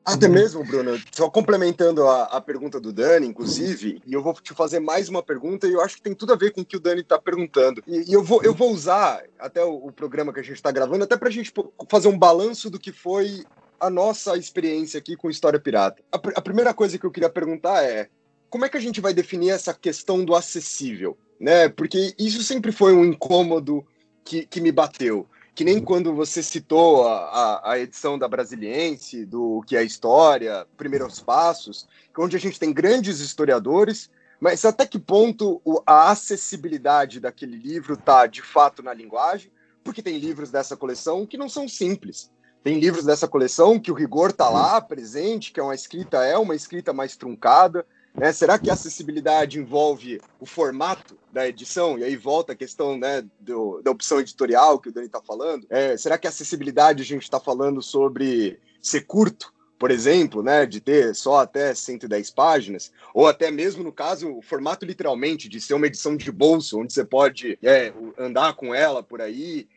Até mesmo, Bruno, só complementando a, a, pergunta do Dani, inclusive, e eu vou te fazer mais uma pergunta, e eu acho que tem tudo a ver com o que o Dani está perguntando. E, e, eu, vou, eu vou usar até o, o programa que a gente está gravando, até para a gente fazer um balanço do que foi a nossa experiência aqui com História Pirata. A, a primeira coisa que eu queria perguntar é: como é que a gente vai definir essa questão do acessível? Né? Porque isso sempre foi um incômodo que, que me bateu que nem quando você citou a, a, a, edição da Brasiliense, do que é história, Primeiros Passos, onde a gente tem grandes historiadores, mas até que ponto a acessibilidade daquele livro está de fato na linguagem? Porque tem livros dessa coleção que não são simples. Tem livros dessa coleção que o rigor está lá presente, que é uma escrita é uma escrita mais truncada, né? Será que a acessibilidade envolve o formato da edição? E aí volta a questão né, do, da opção editorial que o Dani está falando. É, será que a acessibilidade a gente está falando sobre ser curto? por exemplo, né, de ter só até 110 páginas, ou até mesmo no caso, o formato literalmente de ser uma edição de bolso, onde você pode é, andar com ela por aí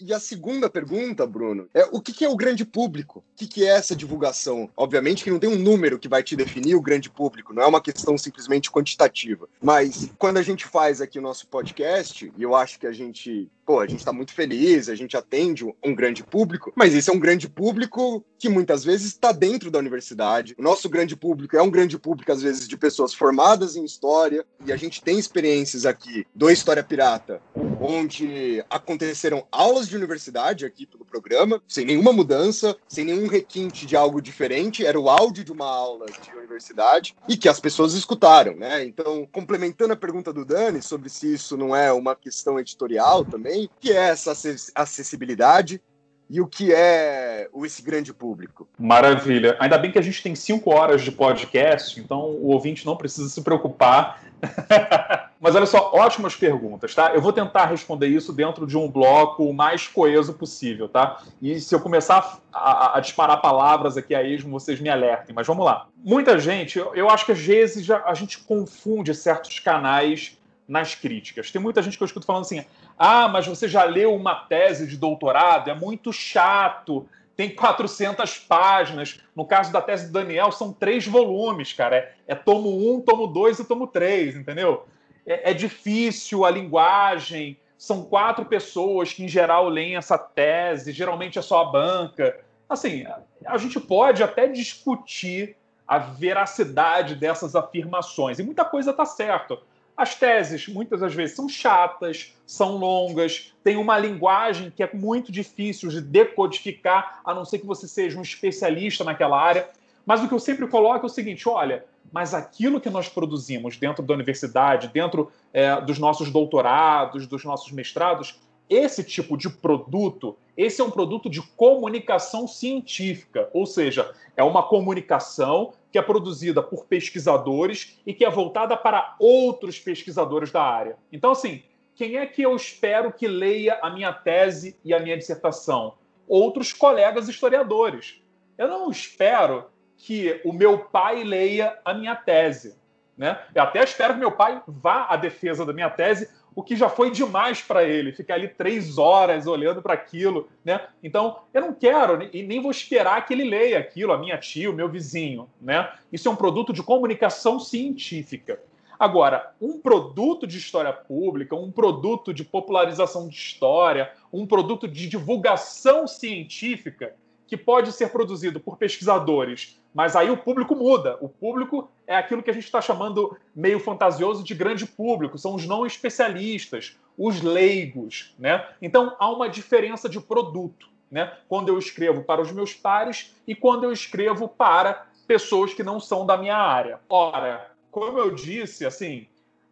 e, a segunda pergunta, Bruno, é o que, que é o grande público? O que, que é essa divulgação? Obviamente que não tem um número que vai te definir o grande público, não é uma questão simplesmente quantitativa. Mas quando a gente faz aqui o nosso podcast, e eu acho que a gente pô, a gente está muito feliz, a gente atende um grande público, mas esse é um grande público que muitas vezes está dentro da universidade. O nosso grande público é um grande público, às vezes, de pessoas formadas em história, e a gente tem experiências aqui do História Pirata, onde aconteceram de universidade aqui pelo programa, sem nenhuma mudança, sem nenhum requinte de algo diferente, era o áudio de uma aula de universidade, e que as pessoas escutaram, né? Então, complementando a pergunta do Dani sobre se isso não é uma questão editorial também, que é essa acessibilidade e o que é esse grande público. Maravilha. Ainda bem que a gente tem cinco horas de podcast, então o ouvinte não precisa se preocupar. [laughs] Mas olha só, ótimas perguntas, tá? Eu vou tentar responder isso dentro de um bloco o mais coeso possível, tá? E se eu começar a, a disparar palavras aqui a esmo, vocês me alertem. Mas vamos lá. Muita gente, eu, eu acho que às vezes já, a gente confunde certos canais nas críticas. Tem muita gente que eu escuto falando assim: ah, mas você já leu uma tese de doutorado? É muito chato, tem 400 páginas. No caso da tese do Daniel, são três volumes, cara. É, é tomo um, tomo dois e tomo três, entendeu? É, é difícil a linguagem. São quatro pessoas que, em geral, leem essa tese, geralmente é só a banca. Assim, a gente pode até discutir a veracidade dessas afirmações, e muita coisa está certa. As teses, muitas das vezes, são chatas, são longas, tem uma linguagem que é muito difícil de decodificar, a não ser que você seja um especialista naquela área. Mas o que eu sempre coloco é o seguinte: olha, mas aquilo que nós produzimos dentro da universidade, dentro é, dos nossos doutorados, dos nossos mestrados, esse tipo de produto, esse é um produto de comunicação científica, ou seja, é uma comunicação que é produzida por pesquisadores e que é voltada para outros pesquisadores da área. Então, assim, quem é que eu espero que leia a minha tese e a minha dissertação? Outros colegas historiadores. Eu não espero que o meu pai leia a minha tese. Né? Eu até espero que meu pai vá à defesa da minha tese, o que já foi demais para ele, ficar ali três horas olhando para aquilo, né? Então, eu não quero e nem vou esperar que ele leia aquilo, a minha tia, o meu vizinho, né? Isso é um produto de comunicação científica. Agora, um produto de história pública, um produto de popularização de história, um produto de divulgação científica, que pode ser produzido por pesquisadores, mas aí o público muda. O público é aquilo que a gente está chamando meio fantasioso de grande público, são os não especialistas, os leigos, né? Então há uma diferença de produto, né? Quando eu escrevo para os meus pares e quando eu escrevo para pessoas que não são da minha área. Ora, como eu disse, assim,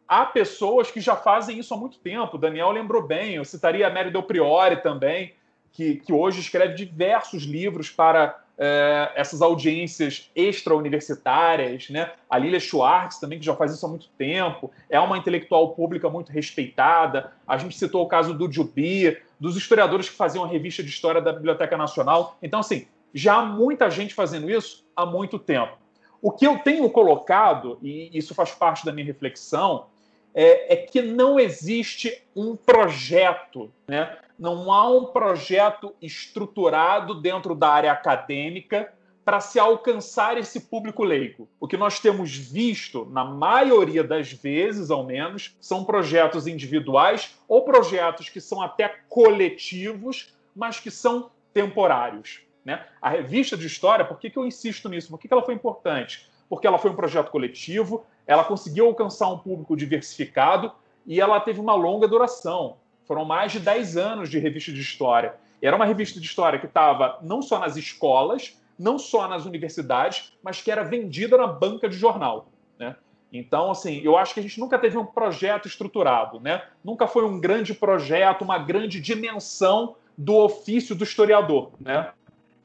há pessoas que já fazem isso há muito tempo. Daniel lembrou bem, eu citaria a Mary Del Priori também, que, que hoje escreve diversos livros para é, essas audiências extra-universitárias, né? A Lilia Schwartz também, que já faz isso há muito tempo, é uma intelectual pública muito respeitada. A gente citou o caso do Jubi, dos historiadores que faziam a revista de história da Biblioteca Nacional. Então, assim, já há muita gente fazendo isso há muito tempo. O que eu tenho colocado, e isso faz parte da minha reflexão, é, é que não existe um projeto, né? Não há um projeto estruturado dentro da área acadêmica para se alcançar esse público leigo. O que nós temos visto, na maioria das vezes, ao menos, são projetos individuais ou projetos que são até coletivos, mas que são temporários. Né? A revista de história, por que, que eu insisto nisso? Por que, que ela foi importante? Porque ela foi um projeto coletivo, ela conseguiu alcançar um público diversificado e ela teve uma longa duração. Foram mais de 10 anos de revista de história. Era uma revista de história que estava não só nas escolas, não só nas universidades, mas que era vendida na banca de jornal. Né? Então, assim, eu acho que a gente nunca teve um projeto estruturado, né? Nunca foi um grande projeto, uma grande dimensão do ofício do historiador, né?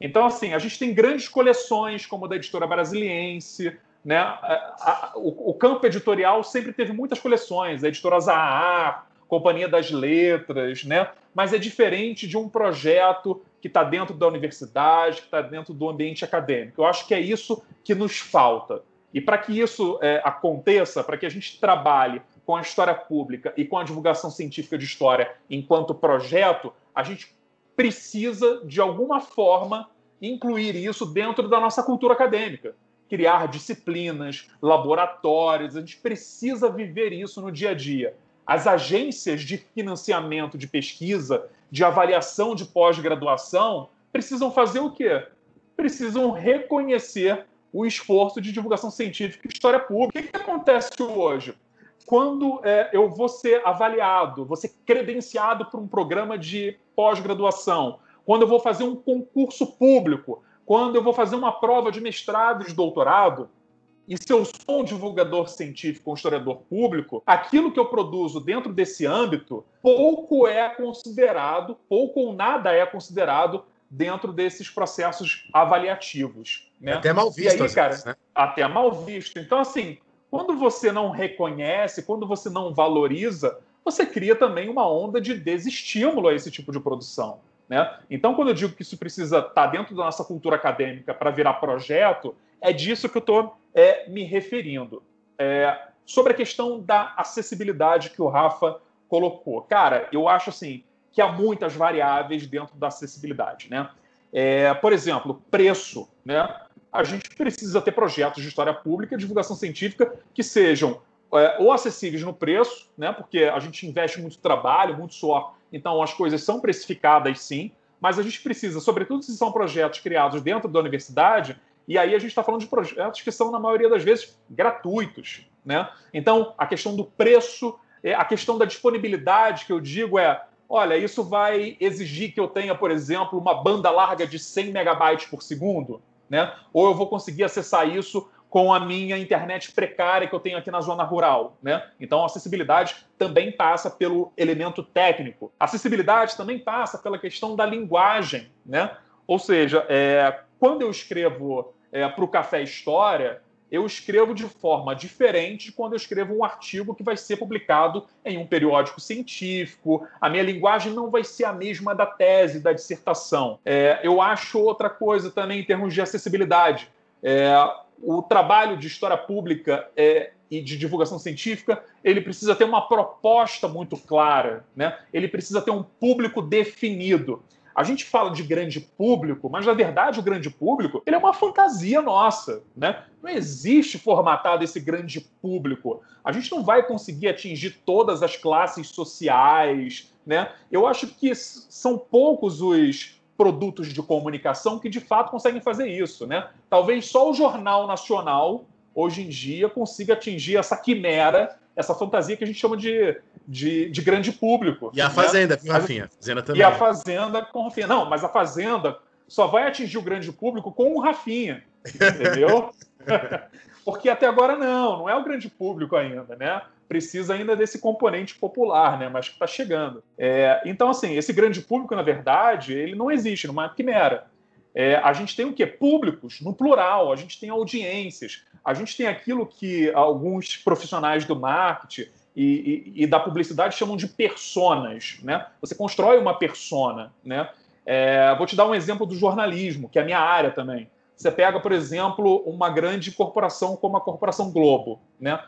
Então, assim, a gente tem grandes coleções, como a da editora Brasiliense, né? A, a, o, o, campo editorial sempre teve muitas coleções, a editora Zahar, Companhia das Letras, né? Mas é diferente de um projeto que está dentro da universidade, que está dentro do ambiente acadêmico. Eu acho que é isso que nos falta. E para que isso é, aconteça, para que a gente trabalhe com a história pública e com a divulgação científica de história enquanto projeto, a gente precisa, de alguma forma, incluir isso dentro da nossa cultura acadêmica. Criar disciplinas, laboratórios, a gente precisa viver isso no dia a dia. As agências de financiamento de pesquisa de avaliação de pós-graduação precisam fazer o quê? Precisam reconhecer o esforço de divulgação científica e história pública. O que, que acontece hoje? Quando é, eu vou ser avaliado, vou ser credenciado para um programa de pós-graduação, quando eu vou fazer um concurso público, quando eu vou fazer uma prova de mestrado de doutorado, e se eu sou um divulgador científico, um historiador público, aquilo que eu produzo dentro desse âmbito pouco é considerado, pouco ou nada é considerado dentro desses processos avaliativos. Né? Até mal visto, aí, cara, vezes, né? Até mal visto. Então, assim, quando você não reconhece, quando você não valoriza, você cria também uma onda de desestímulo a esse tipo de produção. Né? Então, quando eu digo que isso precisa estar tá dentro da nossa cultura acadêmica para virar projeto, é disso que eu estou é, me referindo. É, sobre a questão da acessibilidade que o Rafa colocou. Cara, eu acho assim que há muitas variáveis dentro da acessibilidade. Né? É, por exemplo, preço. Né? A gente precisa ter projetos de história pública divulgação científica que sejam é, ou acessíveis no preço, né? porque a gente investe muito trabalho, muito suor, então as coisas são precificadas sim, mas a gente precisa, sobretudo se são projetos criados dentro da universidade, e aí a gente está falando de projetos que são, na maioria das vezes, gratuitos. Né? Então, a questão do preço, é, a questão da disponibilidade, que eu digo é, olha, isso vai exigir que eu tenha, por exemplo, uma banda larga de 100 megabytes por segundo, né? ou eu vou conseguir acessar isso com a minha internet precária que eu tenho aqui na zona rural, né? Então, a acessibilidade também passa pelo elemento técnico. A acessibilidade também passa pela questão da linguagem, né? Ou seja, é, quando eu escrevo é, para o Café História, eu escrevo de forma diferente de quando eu escrevo um artigo que vai ser publicado em um periódico científico. A minha linguagem não vai ser a mesma da tese, da dissertação. É, eu acho outra coisa também em termos de acessibilidade. É, o trabalho de história pública é, e de divulgação científica, ele precisa ter uma proposta muito clara, né? ele precisa ter um público definido. A gente fala de grande público, mas na verdade o grande público ele é uma fantasia nossa, né? Não existe formatado esse grande público. A gente não vai conseguir atingir todas as classes sociais, né? Eu acho que são poucos os produtos de comunicação que de fato conseguem fazer isso, né? Talvez só o jornal nacional hoje em dia consiga atingir essa quimera, essa fantasia que a gente chama de de, de grande público. E a né? Fazenda, com Rafinha. Fazenda também. E a Fazenda com Rafinha. Não, mas a Fazenda só vai atingir o grande público com o Rafinha. Entendeu? [laughs] Porque até agora não, não é o grande público ainda, né? Precisa ainda desse componente popular, né? Mas que está chegando. É, então, assim, esse grande público, na verdade, ele não existe, numa quimera. É, a gente tem o quê? Públicos, no plural, a gente tem audiências, a gente tem aquilo que alguns profissionais do marketing e, e, e, da publicidade chamam de personas, né? Você constrói uma persona, né? É, vou te dar um exemplo do jornalismo, que é a minha área também. Você pega, por exemplo, uma grande corporação como a Corporação Globo, né?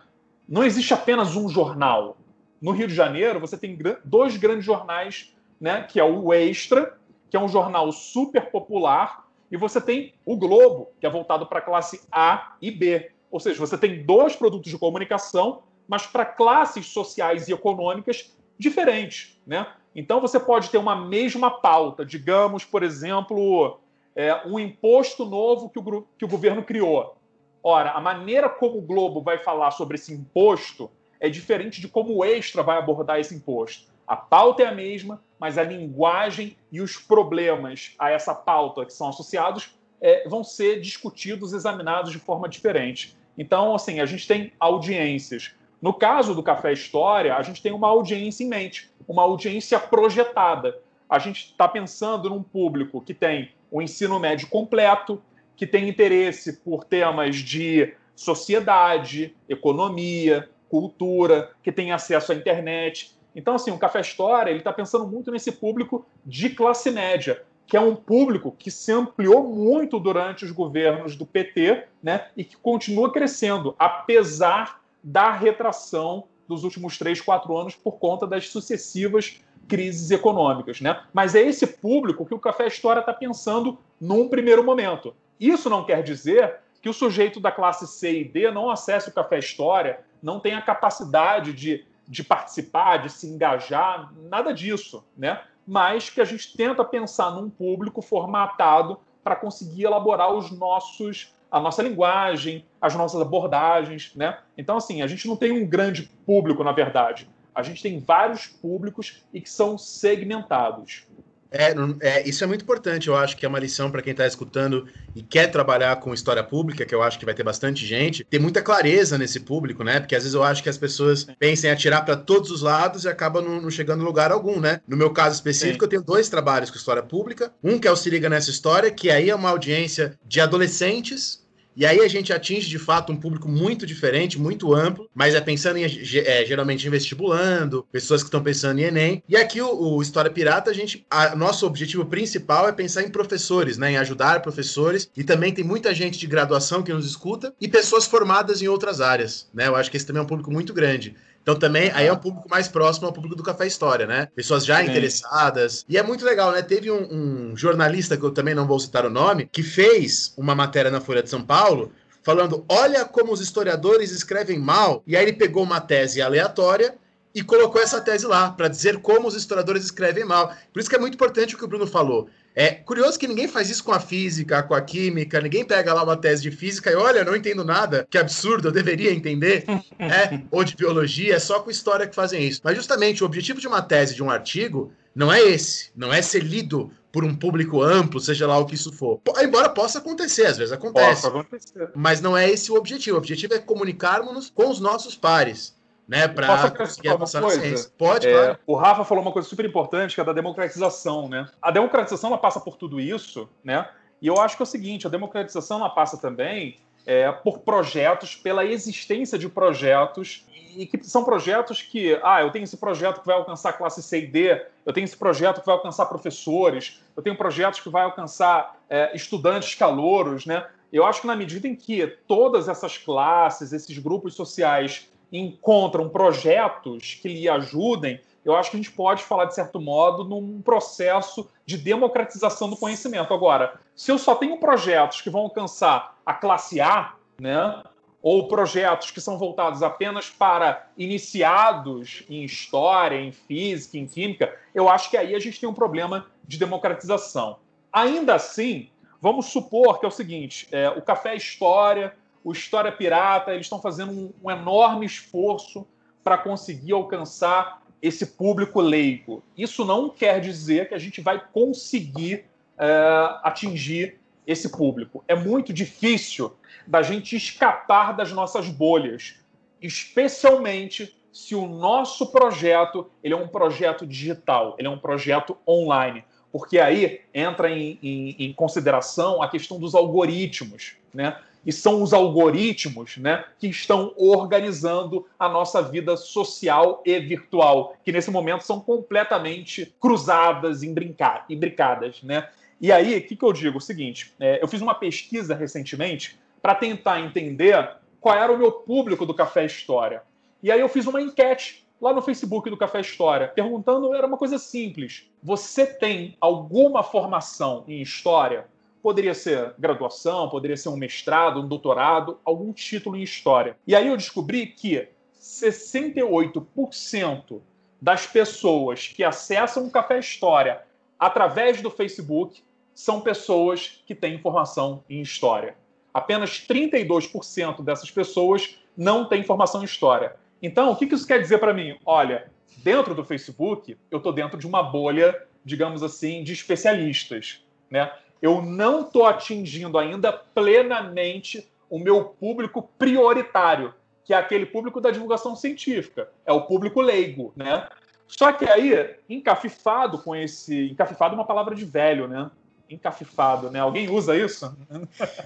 não existe apenas um jornal. No Rio de Janeiro, você tem dois grandes jornais, né, que é o Extra, que é um jornal super popular, e você tem o Globo, que é voltado para a classe A e B. Ou seja, você tem dois produtos de comunicação, mas para classes sociais e econômicas diferentes, né? Então você pode ter uma mesma pauta, digamos, por exemplo, é, um imposto novo que o, que o governo criou. Ora, a maneira como o Globo vai falar sobre esse imposto é diferente de como o Extra vai abordar esse imposto. A pauta é a mesma, mas a linguagem e os problemas a essa pauta que são associados é, vão ser discutidos, examinados de forma diferente. Então, assim, a gente tem audiências. No caso do Café História, a gente tem uma audiência em mente, uma audiência projetada. A gente está pensando num público que tem o ensino médio completo, que tem interesse por temas de sociedade, economia, cultura, que tem acesso à internet. Então, assim, o Café História ele está pensando muito nesse público de classe média, que é um público que se ampliou muito durante os governos do PT, né, e que continua crescendo, apesar da retração dos últimos três, quatro anos por conta das sucessivas crises econômicas, né? Mas é esse público que o Café História está pensando num primeiro momento. Isso não quer dizer que o sujeito da classe C e D não acesse o Café História, não tenha capacidade de, de participar, de se engajar, nada disso, né? Mas que a gente tenta pensar num público formatado para conseguir elaborar os nossos a nossa linguagem, as nossas abordagens, né? Então assim, a gente não tem um grande público, na verdade. A gente tem vários públicos e que são segmentados. É, é, isso é muito importante, eu acho que é uma lição para quem está escutando e quer trabalhar com história pública, que eu acho que vai ter bastante gente, ter muita clareza nesse público, né? Porque às vezes eu acho que as pessoas pensam em atirar para todos os lados e acabam não, não, chegando em lugar algum, né? No meu caso específico, Sim. eu tenho dois trabalhos com história pública. Um que é o Se Liga Nessa História, que aí é uma audiência de adolescentes e aí a gente atinge de fato um público muito diferente, muito amplo, mas é pensando em é, geralmente em vestibulando, pessoas que estão pensando em Enem. E aqui o, o, História Pirata, a gente. A, nosso objetivo principal é pensar em professores, né? Em ajudar professores. E também tem muita gente de graduação que nos escuta e pessoas formadas em outras áreas. Né? Eu acho que esse também é um público muito grande. Então também aí é um público mais próximo ao público do Café História, né? Pessoas já interessadas. E é muito legal, né? Teve um, um jornalista, que eu também não vou citar o nome, que fez uma matéria na Folha de São Paulo falando: olha como os historiadores escrevem mal. E aí ele pegou uma tese aleatória e colocou essa tese lá, para dizer como os historiadores escrevem mal. Por isso que é muito importante o que o Bruno falou. É curioso que ninguém faz isso com a física, com a química, ninguém pega lá uma tese de física e olha, não entendo nada, que absurdo, eu deveria entender, [laughs] é, ou de biologia, é só com história que fazem isso. Mas justamente o objetivo de uma tese, de um artigo, não é esse, não é ser lido por um público amplo, seja lá o que isso for. Embora possa acontecer, às vezes acontece. Possa acontecer. Mas não é esse o objetivo. O objetivo é comunicarmos com os nossos pares né, para conseguir avançar na ciência. Pode, é, claro. O Rafa falou uma coisa super importante, que é da democratização, né? A democratização, ela passa por tudo isso, né? E eu acho que é o seguinte, a democratização, ela passa também é, por projetos, pela existência de projetos, e que são projetos que, ah, eu tenho esse projeto que vai alcançar classe C e D, eu tenho esse projeto que vai alcançar professores, eu tenho projetos que vai alcançar é, estudantes calouros, né? Eu acho que na medida em que todas essas classes, esses grupos sociais encontram projetos que lhe ajudem, eu acho que a gente pode falar, de certo modo, num processo de democratização do conhecimento. Agora, se eu só tenho projetos que vão alcançar a classe A, né, ou projetos que são voltados apenas para iniciados em história, em física, em química, eu acho que aí a gente tem um problema de democratização. Ainda assim, vamos supor que é o seguinte: é, o Café História o História Pirata, eles estão fazendo um, um enorme esforço para conseguir alcançar esse público leigo. Isso não quer dizer que a gente vai conseguir é, atingir esse público. É muito difícil da gente escapar das nossas bolhas, especialmente se o nosso projeto ele é um projeto digital, ele é um projeto online, porque aí entra em, em, em consideração a questão dos algoritmos, né? E são os algoritmos né, que estão organizando a nossa vida social e virtual, que nesse momento são completamente cruzadas, imbricadas. Né? E aí, o que, que eu digo? O seguinte: é, eu fiz uma pesquisa recentemente para tentar entender qual era o meu público do Café História. E aí eu fiz uma enquete lá no Facebook do Café História, perguntando, era uma coisa simples. Você tem alguma formação em história? Poderia ser graduação, poderia ser um mestrado, um doutorado, algum título em história. E aí eu descobri que 68% das pessoas que acessam o Café História através do Facebook são pessoas que têm formação em história. Apenas 32% dessas pessoas não têm formação em história. Então, o que isso quer dizer para mim? Olha, dentro do Facebook, eu estou dentro de uma bolha, digamos assim, de especialistas. Né? Eu não estou atingindo ainda plenamente o meu público prioritário, que é aquele público da divulgação científica, é o público leigo, né? Só que aí, encafifado com esse. Encafifado é uma palavra de velho, né? Encafifado, né? Alguém usa isso?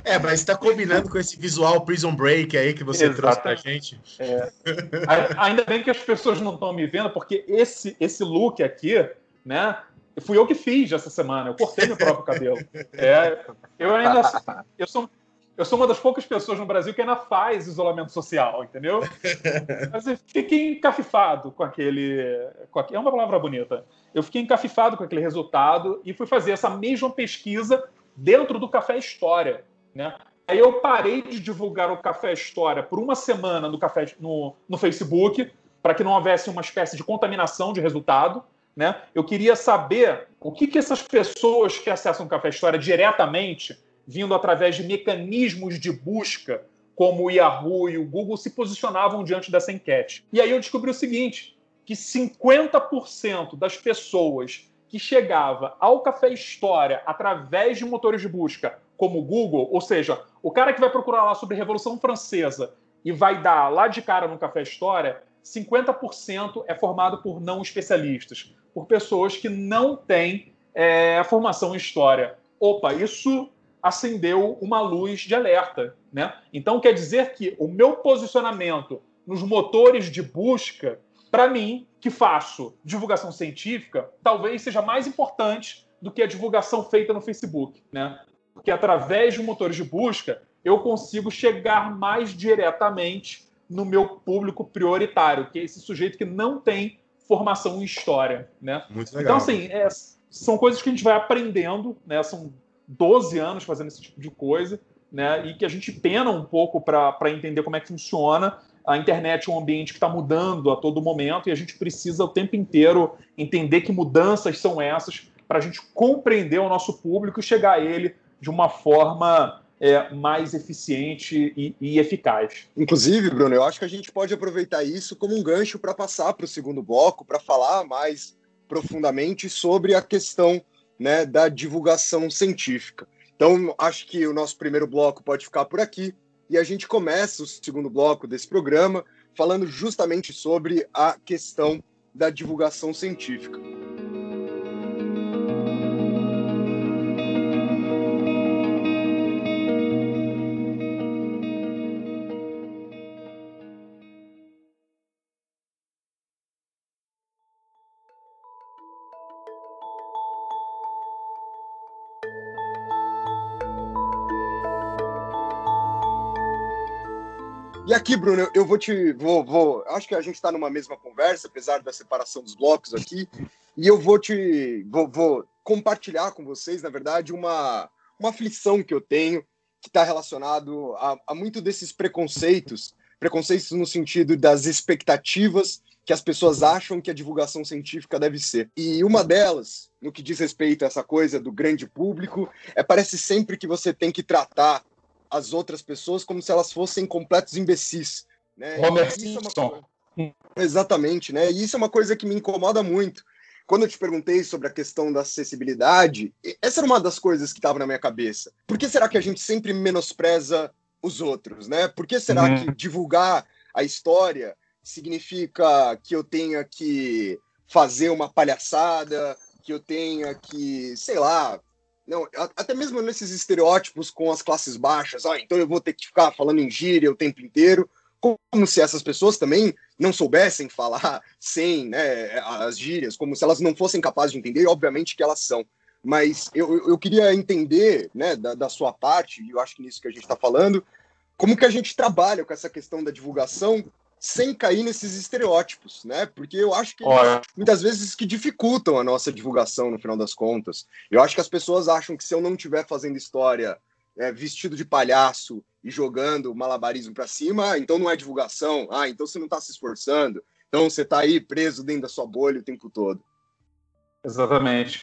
É, mas está combinando com esse visual Prison Break aí que você Exatamente. trouxe pra gente. É. Ainda bem que as pessoas não estão me vendo, porque esse, esse look aqui, né? Fui eu que fiz essa semana, eu cortei meu próprio cabelo. [laughs] É, eu ainda. Eu sou, eu sou uma das poucas pessoas no Brasil que ainda faz isolamento social, entendeu? Mas eu fiquei encafifado com aquele, com aquele. É uma palavra bonita. Eu fiquei encafifado com aquele resultado e fui fazer essa mesma pesquisa dentro do Café História. Né? Aí eu parei de divulgar o Café História por uma semana no, café, no, no Facebook, para que não houvesse uma espécie de contaminação de resultado. Né? Eu queria saber o que, que essas pessoas que acessam o Café História diretamente vindo através de mecanismos de busca, como o Yahoo e o Google, se posicionavam diante dessa enquete. E aí eu descobri o seguinte: que 50% das pessoas que chegava ao Café História através de motores de busca como o Google, ou seja, o cara que vai procurar lá sobre a Revolução Francesa e vai dar lá de cara no Café História, 50% é formado por não especialistas, por pessoas que não têm é, formação em história. Opa, isso acendeu uma luz de alerta. Né? Então, quer dizer que o meu posicionamento nos motores de busca, para mim, que faço divulgação científica, talvez seja mais importante do que a divulgação feita no Facebook. Né? Porque através de motores de busca, eu consigo chegar mais diretamente no meu público prioritário, que é esse sujeito que não tem formação em história. Né? Muito legal. Então, assim, é, são coisas que a gente vai aprendendo, né? são 12 anos fazendo esse tipo de coisa, né? E que a gente pena um pouco para entender como é que funciona. A internet é um ambiente que está mudando a todo momento e a gente precisa o tempo inteiro entender que mudanças são essas para a gente compreender o nosso público e chegar a ele de uma forma é, mais eficiente e, e, eficaz. Inclusive, Bruno, eu acho que a gente pode aproveitar isso como um gancho para passar para o segundo bloco, para falar mais profundamente sobre a questão né, da divulgação científica. Então, acho que o nosso primeiro bloco pode ficar por aqui e a gente começa o segundo bloco desse programa falando justamente sobre a questão da divulgação científica. Aqui, Bruno, eu vou te. Vou, vou, acho que a gente está numa mesma conversa, apesar da separação dos blocos aqui. E eu vou te. Vou, vou compartilhar com vocês, na verdade, uma, uma aflição que eu tenho, que está relacionado a, a muito desses preconceitos preconceitos no sentido das expectativas que as pessoas acham que a divulgação científica deve ser. E uma delas, no que diz respeito a essa coisa do grande público, é parece sempre que você tem que tratar as outras pessoas como se elas fossem completos imbecis. Né? Homer Simpson. É Exatamente, né? E isso é uma coisa que me incomoda muito. Quando eu te perguntei sobre a questão da acessibilidade, essa era uma das coisas que estava na minha cabeça. Por que será que a gente sempre menospreza os outros, né? Por que será uhum. que divulgar a história significa que eu tenha que fazer uma palhaçada, que eu tenha que, sei lá, não, até mesmo nesses estereótipos com as classes baixas, ah, então eu vou ter que ficar falando em gíria o tempo inteiro, como se essas pessoas também não soubessem falar [laughs] sem né, as gírias, como se elas não fossem capazes de entender, obviamente que elas são. Mas eu, eu queria entender, né, da, da sua parte, e eu acho que nisso que a gente está falando, como que a gente trabalha com essa questão da divulgação sem cair nesses estereótipos, né? Porque eu acho que Olha. muitas vezes que dificultam a nossa divulgação no final das contas. Eu acho que as pessoas acham que se eu não estiver fazendo história é, vestido de palhaço e jogando malabarismo para cima, ah, então não é divulgação. Ah, então você não está se esforçando. Então você está aí preso dentro da sua bolha o tempo todo. Exatamente.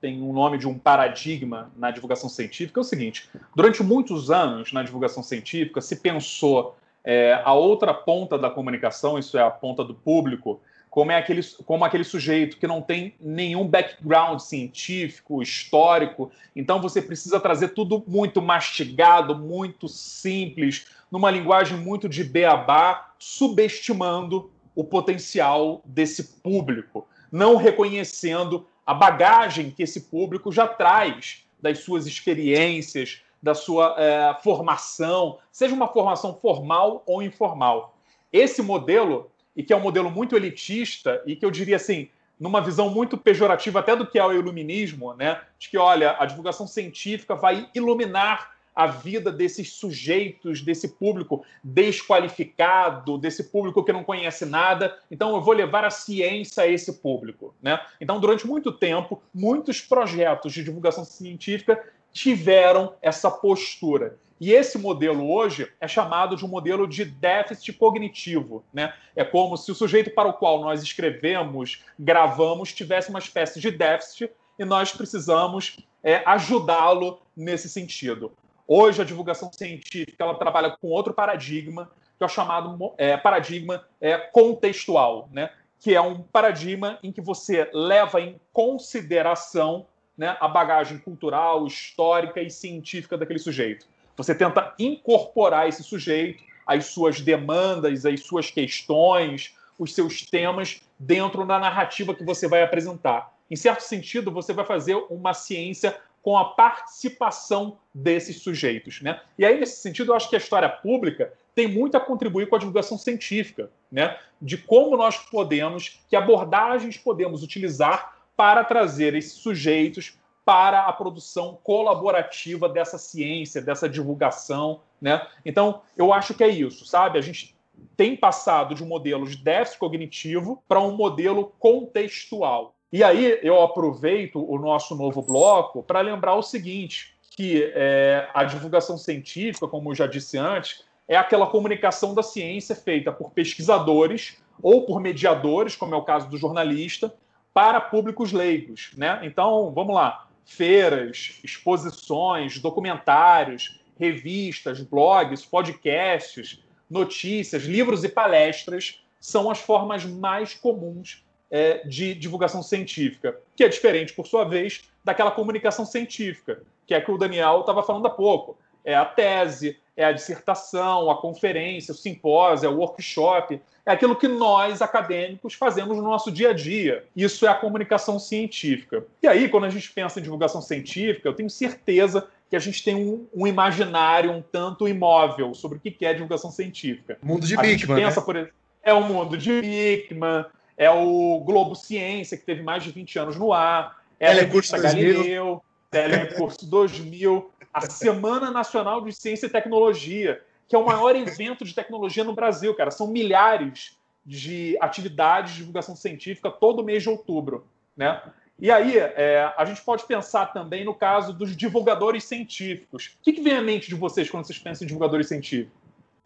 Tem um nome de um paradigma na divulgação científica. É o seguinte: durante muitos anos na divulgação científica se pensou é, a outra ponta da comunicação, isso é a ponta do público, como é aquele, como aquele sujeito que não tem nenhum background científico, histórico. Então você precisa trazer tudo muito mastigado, muito simples, numa linguagem muito de beabá, subestimando o potencial desse público, não reconhecendo a bagagem que esse público já traz das suas experiências, da sua é, formação, seja uma formação formal ou informal. Esse modelo, e que é um modelo muito elitista, e que eu diria assim, numa visão muito pejorativa até do que é o iluminismo, né? De que, olha, a divulgação científica vai iluminar a vida desses sujeitos, desse público desqualificado, desse público que não conhece nada. Então, eu vou levar a ciência a esse público. Né? Então, durante muito tempo, muitos projetos de divulgação científica tiveram essa postura. E esse modelo hoje é chamado de um modelo de déficit cognitivo. Né? É como se o sujeito para o qual nós escrevemos, gravamos, tivesse uma espécie de déficit e nós precisamos é, ajudá-lo nesse sentido. Hoje, a divulgação científica ela trabalha com outro paradigma, que é o chamado é, paradigma é, contextual, né? que é um paradigma em que você leva em consideração né, a bagagem cultural, histórica e científica daquele sujeito. Você tenta incorporar esse sujeito, as suas demandas, as suas questões, os seus temas dentro da narrativa que você vai apresentar. Em certo sentido, você vai fazer uma ciência com a participação desses sujeitos. Né? E aí, nesse sentido, eu acho que a história pública tem muito a contribuir com a divulgação científica, né? de como nós podemos, que abordagens podemos utilizar para trazer esses sujeitos para a produção colaborativa dessa ciência, dessa divulgação, né? Então, eu acho que é isso, sabe? A gente tem passado de um modelo de déficit cognitivo para um modelo contextual. E aí eu aproveito o nosso novo bloco para lembrar o seguinte, que é, a divulgação científica, como eu já disse antes, é aquela comunicação da ciência feita por pesquisadores ou por mediadores, como é o caso do jornalista, para públicos leigos. Né? Então, vamos lá: feiras, exposições, documentários, revistas, blogs, podcasts, notícias, livros e palestras são as formas mais comuns é, de divulgação científica, que é diferente, por sua vez, daquela comunicação científica, que é que o Daniel estava falando há pouco. É a tese, é a dissertação, a conferência, o simpósio, é o workshop, é aquilo que nós, acadêmicos, fazemos no nosso dia a dia. Isso é a comunicação científica. E aí, quando a gente pensa em divulgação científica, eu tenho certeza que a gente tem um, um imaginário um tanto imóvel sobre o que é divulgação científica. Mundo de a gente Bickman, pensa, né? por exemplo, é o mundo de Bickman, é o Globo Ciência, que teve mais de 20 anos no ar, é a Telecurso 2000. Galileu, Telecurso 2000, a Semana Nacional de Ciência e Tecnologia, que é o maior evento de tecnologia no Brasil, cara. São milhares de atividades de divulgação científica todo mês de outubro, né? E aí, é, a gente pode pensar também no caso dos divulgadores científicos. O que, que vem à mente de vocês quando vocês pensam em divulgadores científicos?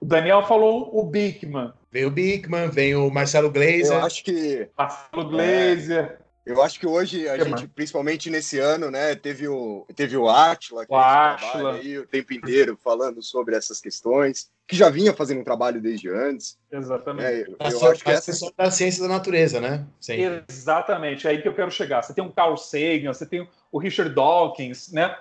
O Daniel falou o Bickman, Vem o Bickman, vem o Marcelo Gleiser. Eu acho que Marcelo Glazer, eu acho que hoje a Que gente, mais? principalmente nesse ano, né, teve o teve o Atila, que O a gente Átila. trabalha aí o tempo inteiro falando sobre essas questões, que já vinha fazendo um trabalho desde antes. exatamente. né? Eu, A eu so- acho que a essa sessão da ciência da natureza, né? Sempre. Exatamente, é aí que eu quero chegar. Você tem um Carl Sagan, você tem o Richard Dawkins, né?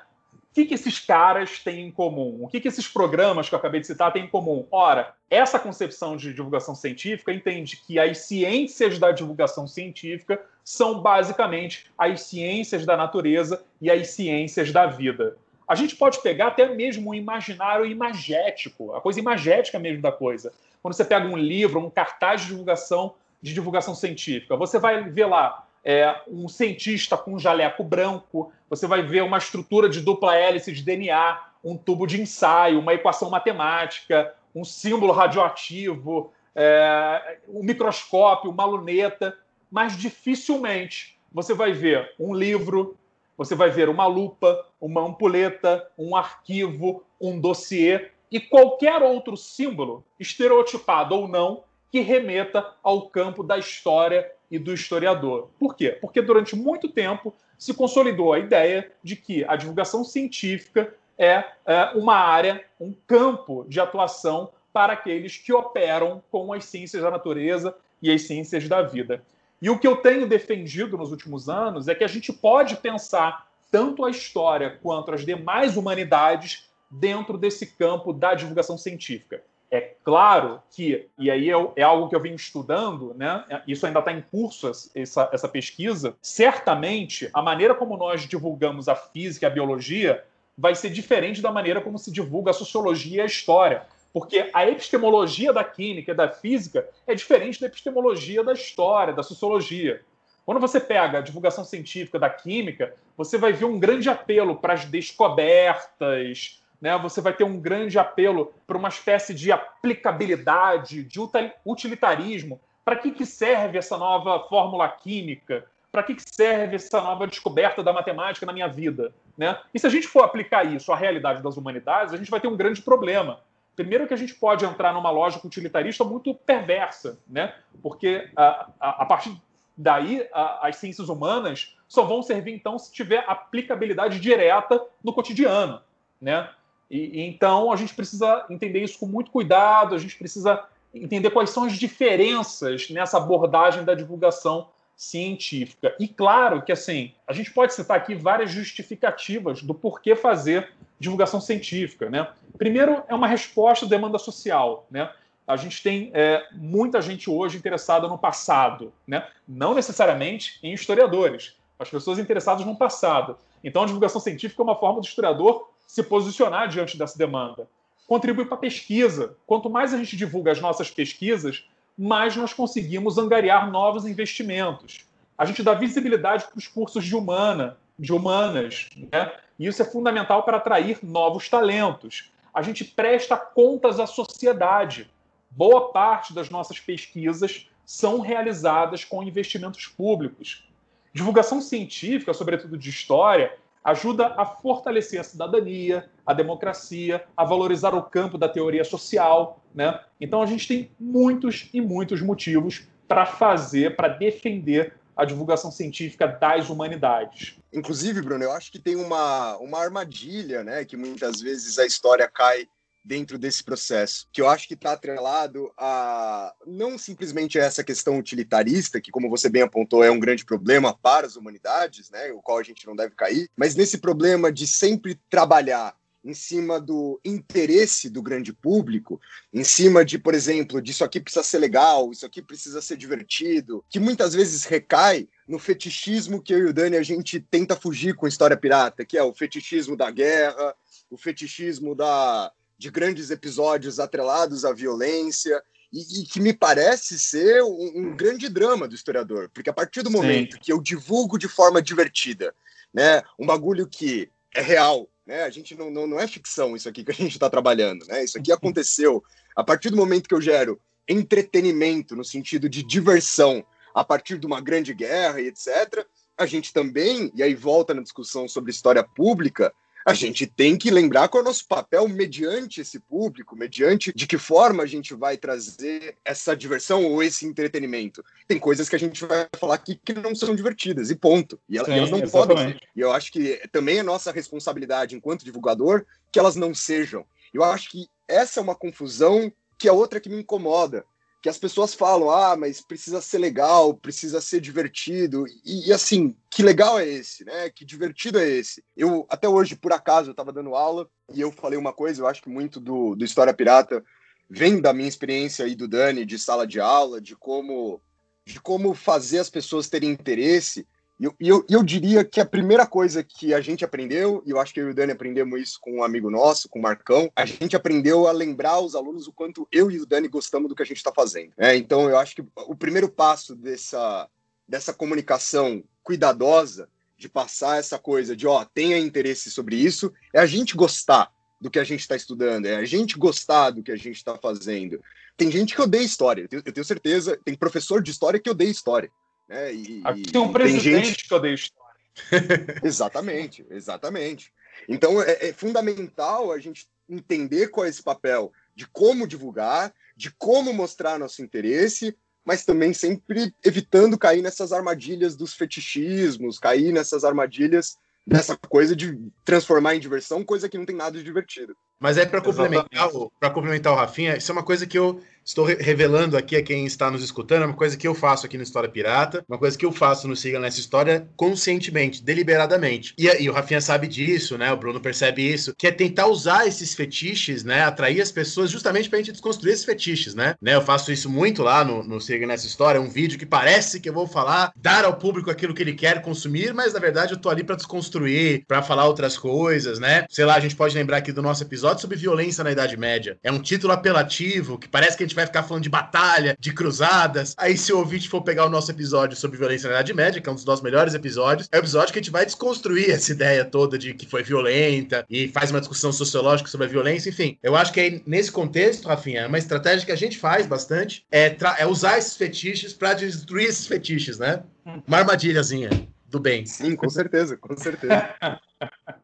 O que, que esses caras têm em comum? O que, que esses programas que eu acabei de citar têm em comum? Ora, essa concepção de divulgação científica entende que as ciências da divulgação científica são basicamente as ciências da natureza e as ciências da vida. A gente pode pegar até mesmo um imaginário imagético, a coisa imagética mesmo da coisa. Quando você pega um livro, um cartaz de divulgação de divulgação científica, você vai ver lá é, um cientista com um jaleco branco, você vai ver uma estrutura de dupla hélice de DNA, um tubo de ensaio, uma equação matemática, um símbolo radioativo, é, um microscópio, uma luneta, mas dificilmente você vai ver um livro, você vai ver uma lupa, uma ampuleta, um arquivo, um dossiê e qualquer outro símbolo, estereotipado ou não, que remeta ao campo da história e do historiador. Por quê? Porque durante muito tempo se consolidou a ideia de que a divulgação científica é, é uma área, um campo de atuação para aqueles que operam com as ciências da natureza e as ciências da vida. E o que eu tenho defendido nos últimos anos é que a gente pode pensar tanto a história quanto as demais humanidades dentro desse campo da divulgação científica. É claro que, e aí é, é algo que eu venho estudando, né? isso ainda está em curso, essa, essa pesquisa, certamente a maneira como nós divulgamos a física e a biologia vai ser diferente da maneira como se divulga a sociologia e a história. Porque a epistemologia da química e da física é diferente da epistemologia da história, da sociologia. Quando você pega a divulgação científica da química, você vai ver um grande apelo para as descobertas, né, você vai ter um grande apelo para uma espécie de aplicabilidade, de utilitarismo. Para que, que serve essa nova fórmula química? Para que, que serve essa nova descoberta da matemática na minha vida? Né? E se a gente for aplicar isso à realidade das humanidades, a gente vai ter um grande problema. Primeiro que a gente pode entrar numa lógica utilitarista muito perversa, né? porque a, a, a partir daí a, as ciências humanas só vão servir então se tiver aplicabilidade direta no cotidiano. Né? E, então a gente precisa entender isso com muito cuidado, a gente precisa entender quais são as diferenças nessa abordagem da divulgação científica. E claro que assim, a gente pode citar aqui várias justificativas do porquê fazer divulgação científica. Né? Primeiro, é uma resposta à demanda social. Né? A gente tem é, muita gente hoje interessada no passado, né? não necessariamente em historiadores, as pessoas interessadas no passado. Então, a divulgação científica é uma forma do historiador se posicionar diante dessa demanda. Contribui para a pesquisa. Quanto mais a gente divulga as nossas pesquisas, mais nós conseguimos angariar novos investimentos. A gente dá visibilidade para os cursos de humana, de humanas, né? E isso é fundamental para atrair novos talentos. A gente presta contas à sociedade. Boa parte das nossas pesquisas são realizadas com investimentos públicos. Divulgação científica, sobretudo de história, ajuda a fortalecer a cidadania, a democracia, a valorizar o campo da teoria social, né? Então a gente tem muitos e muitos motivos para fazer, para defender a divulgação científica das humanidades. Inclusive, Bruno, eu acho que tem uma, uma armadilha, né, que muitas vezes a história cai dentro desse processo, que eu acho que está atrelado a não simplesmente essa questão utilitarista, que, como você bem apontou, é um grande problema para as humanidades, né, o qual a gente não deve cair, mas nesse problema de sempre trabalhar em cima do interesse do grande público, em cima de, por exemplo, de isso aqui precisa ser legal, isso aqui precisa ser divertido, que muitas vezes recai no fetichismo que eu e o Dani a gente tenta fugir com História Pirata, que é o fetichismo da guerra, o fetichismo da, de grandes episódios atrelados à violência, e, e que me parece ser um, um, grande drama do historiador, porque a partir do momento Sim. que eu divulgo de forma divertida, né, um bagulho que é real, né, a gente não, não, não é ficção isso aqui que a gente está trabalhando, né, isso aqui aconteceu. A partir do momento que eu gero entretenimento no sentido de diversão a partir de uma grande guerra e etc., a gente também, e aí volta na discussão sobre história pública, a gente tem que lembrar qual é o nosso papel mediante esse público, mediante de que forma a gente vai trazer essa diversão ou esse entretenimento. Tem coisas que a gente vai falar aqui que não são divertidas, e ponto. E elas, Sim, elas não exatamente. podem. E eu acho que também é nossa responsabilidade enquanto divulgador que elas não sejam. Eu acho que essa é uma confusão que é outra que me incomoda que as pessoas falam, ah, mas precisa ser legal, precisa ser divertido. E, e, assim, que legal é esse, né? Que divertido é esse. Eu, até hoje, por acaso, eu estava dando aula e eu falei uma coisa, eu acho que muito do, do História Pirata vem da minha experiência aí do Dani, de sala de aula, de como, de como fazer as pessoas terem interesse. E eu, eu, eu, diria que a primeira coisa que a gente aprendeu, e eu acho que eu e o Dani aprendemos isso com um amigo nosso, com o Marcão, a gente aprendeu a lembrar os alunos o quanto eu e o Dani gostamos do que a gente está fazendo. É, então, eu acho que o primeiro passo dessa, dessa comunicação cuidadosa, de passar essa coisa de, ó, tenha interesse sobre isso, é a gente gostar do que a gente está estudando, é a gente gostar do que a gente está fazendo. tem gente que odeia história, eu tenho, certeza, tem professor de história que odeia história. Né? E, Aqui tem um presidente tem gente... que odeia história. [laughs] exatamente, exatamente. Então é, é fundamental a gente entender qual é esse papel de como divulgar, de como mostrar nosso interesse, mas também sempre evitando cair nessas armadilhas dos fetichismos, cair nessas armadilhas dessa coisa de transformar em diversão, coisa que não tem nada de divertido. Mas é para complementar, para complementar o Rafinha, isso é uma coisa que eu estou revelando aqui a quem está nos escutando, é uma coisa que eu faço aqui no História Pirata, uma coisa que eu faço no Siga Nessa História conscientemente, deliberadamente. E, e, o Rafinha sabe disso, né? O Bruno percebe isso, que é tentar usar esses fetiches, né? Atrair as pessoas justamente para a gente desconstruir esses fetiches, né? né? Eu faço isso muito lá no, no Siga Nessa História, um vídeo que parece que eu vou falar, dar ao público aquilo que ele quer consumir, mas na verdade eu tô ali para desconstruir, para falar outras coisas, né? Sei lá, a gente pode lembrar aqui do nosso episódio sobre violência na Idade Média. É um título apelativo que parece que a gente vai ficar falando de batalha, de cruzadas. Aí, se o ouvinte for pegar o nosso episódio sobre violência na Idade Média, que é um dos nossos melhores episódios, é o episódio que a gente vai desconstruir essa ideia toda de que foi violenta e faz uma discussão sociológica sobre a violência. Enfim, eu acho que aí, nesse contexto, Rafinha, é uma estratégia que a gente faz bastante é, é usar esses fetiches para destruir esses fetiches, né? Uma armadilhazinha do bem. Sim, com certeza, com certeza. [laughs]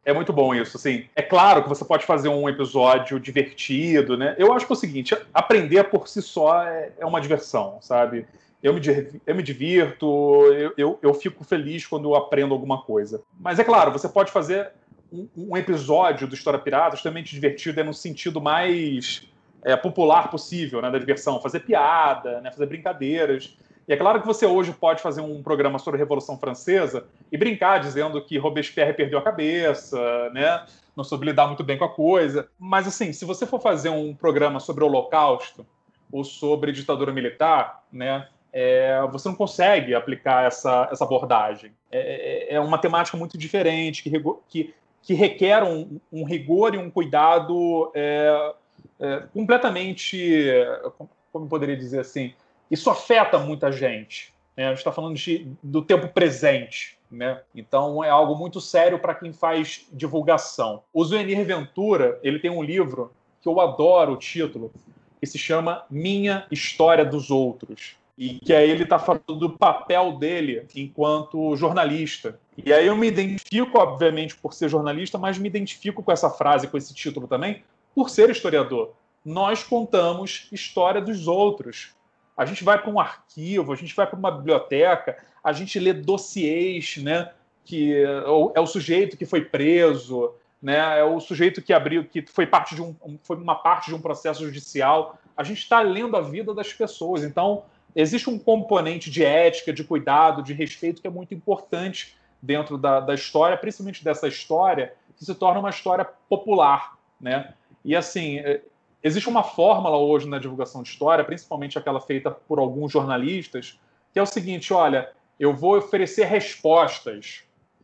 É muito bom isso, assim. É claro que você pode fazer um episódio divertido, né? Eu acho que é o seguinte, aprender por si só é, é uma diversão, sabe? Eu me, eu me divirto, eu, eu, eu, fico feliz quando eu aprendo alguma coisa. Mas é claro, você pode fazer um, um episódio do História Pirata extremamente divertido, é no sentido mais é, popular possível, né, da diversão. Fazer piada, né, fazer brincadeiras. E é claro que você hoje pode fazer um programa sobre a Revolução Francesa e brincar dizendo que Robespierre perdeu a cabeça, né? Não soube lidar muito bem com a coisa. Mas, assim, se você for fazer um programa sobre o Holocausto ou sobre ditadura militar, né? É, você não consegue aplicar essa, essa abordagem. É, é, é uma temática muito diferente, que, que, que requer um, um, rigor e um cuidado é, é, completamente, como poderia dizer assim, isso afeta muita gente. Né? A gente está falando de, do tempo presente. Né? Então é algo muito sério para quem faz divulgação. O Zuenir Ventura ele tem um livro que eu adoro o título, que se chama Minha História dos Outros. E que aí ele está falando do papel dele enquanto jornalista. E aí eu me identifico, obviamente, por ser jornalista, mas me identifico com essa frase, com esse título também, por ser historiador. Nós contamos história dos outros. A gente vai para um arquivo, a gente vai para uma biblioteca, a gente lê dossiês, né? Que é o sujeito que foi preso, né? É o sujeito que abriu, que foi parte de um, foi uma parte de um processo judicial. A gente está lendo a vida das pessoas. Então existe um componente de ética, de cuidado, de respeito que é muito importante dentro da, da história, principalmente dessa história que se torna uma história popular, né? E assim, é, Existe uma fórmula hoje na divulgação de história, principalmente aquela feita por alguns jornalistas, que é o seguinte: olha, eu vou oferecer respostas,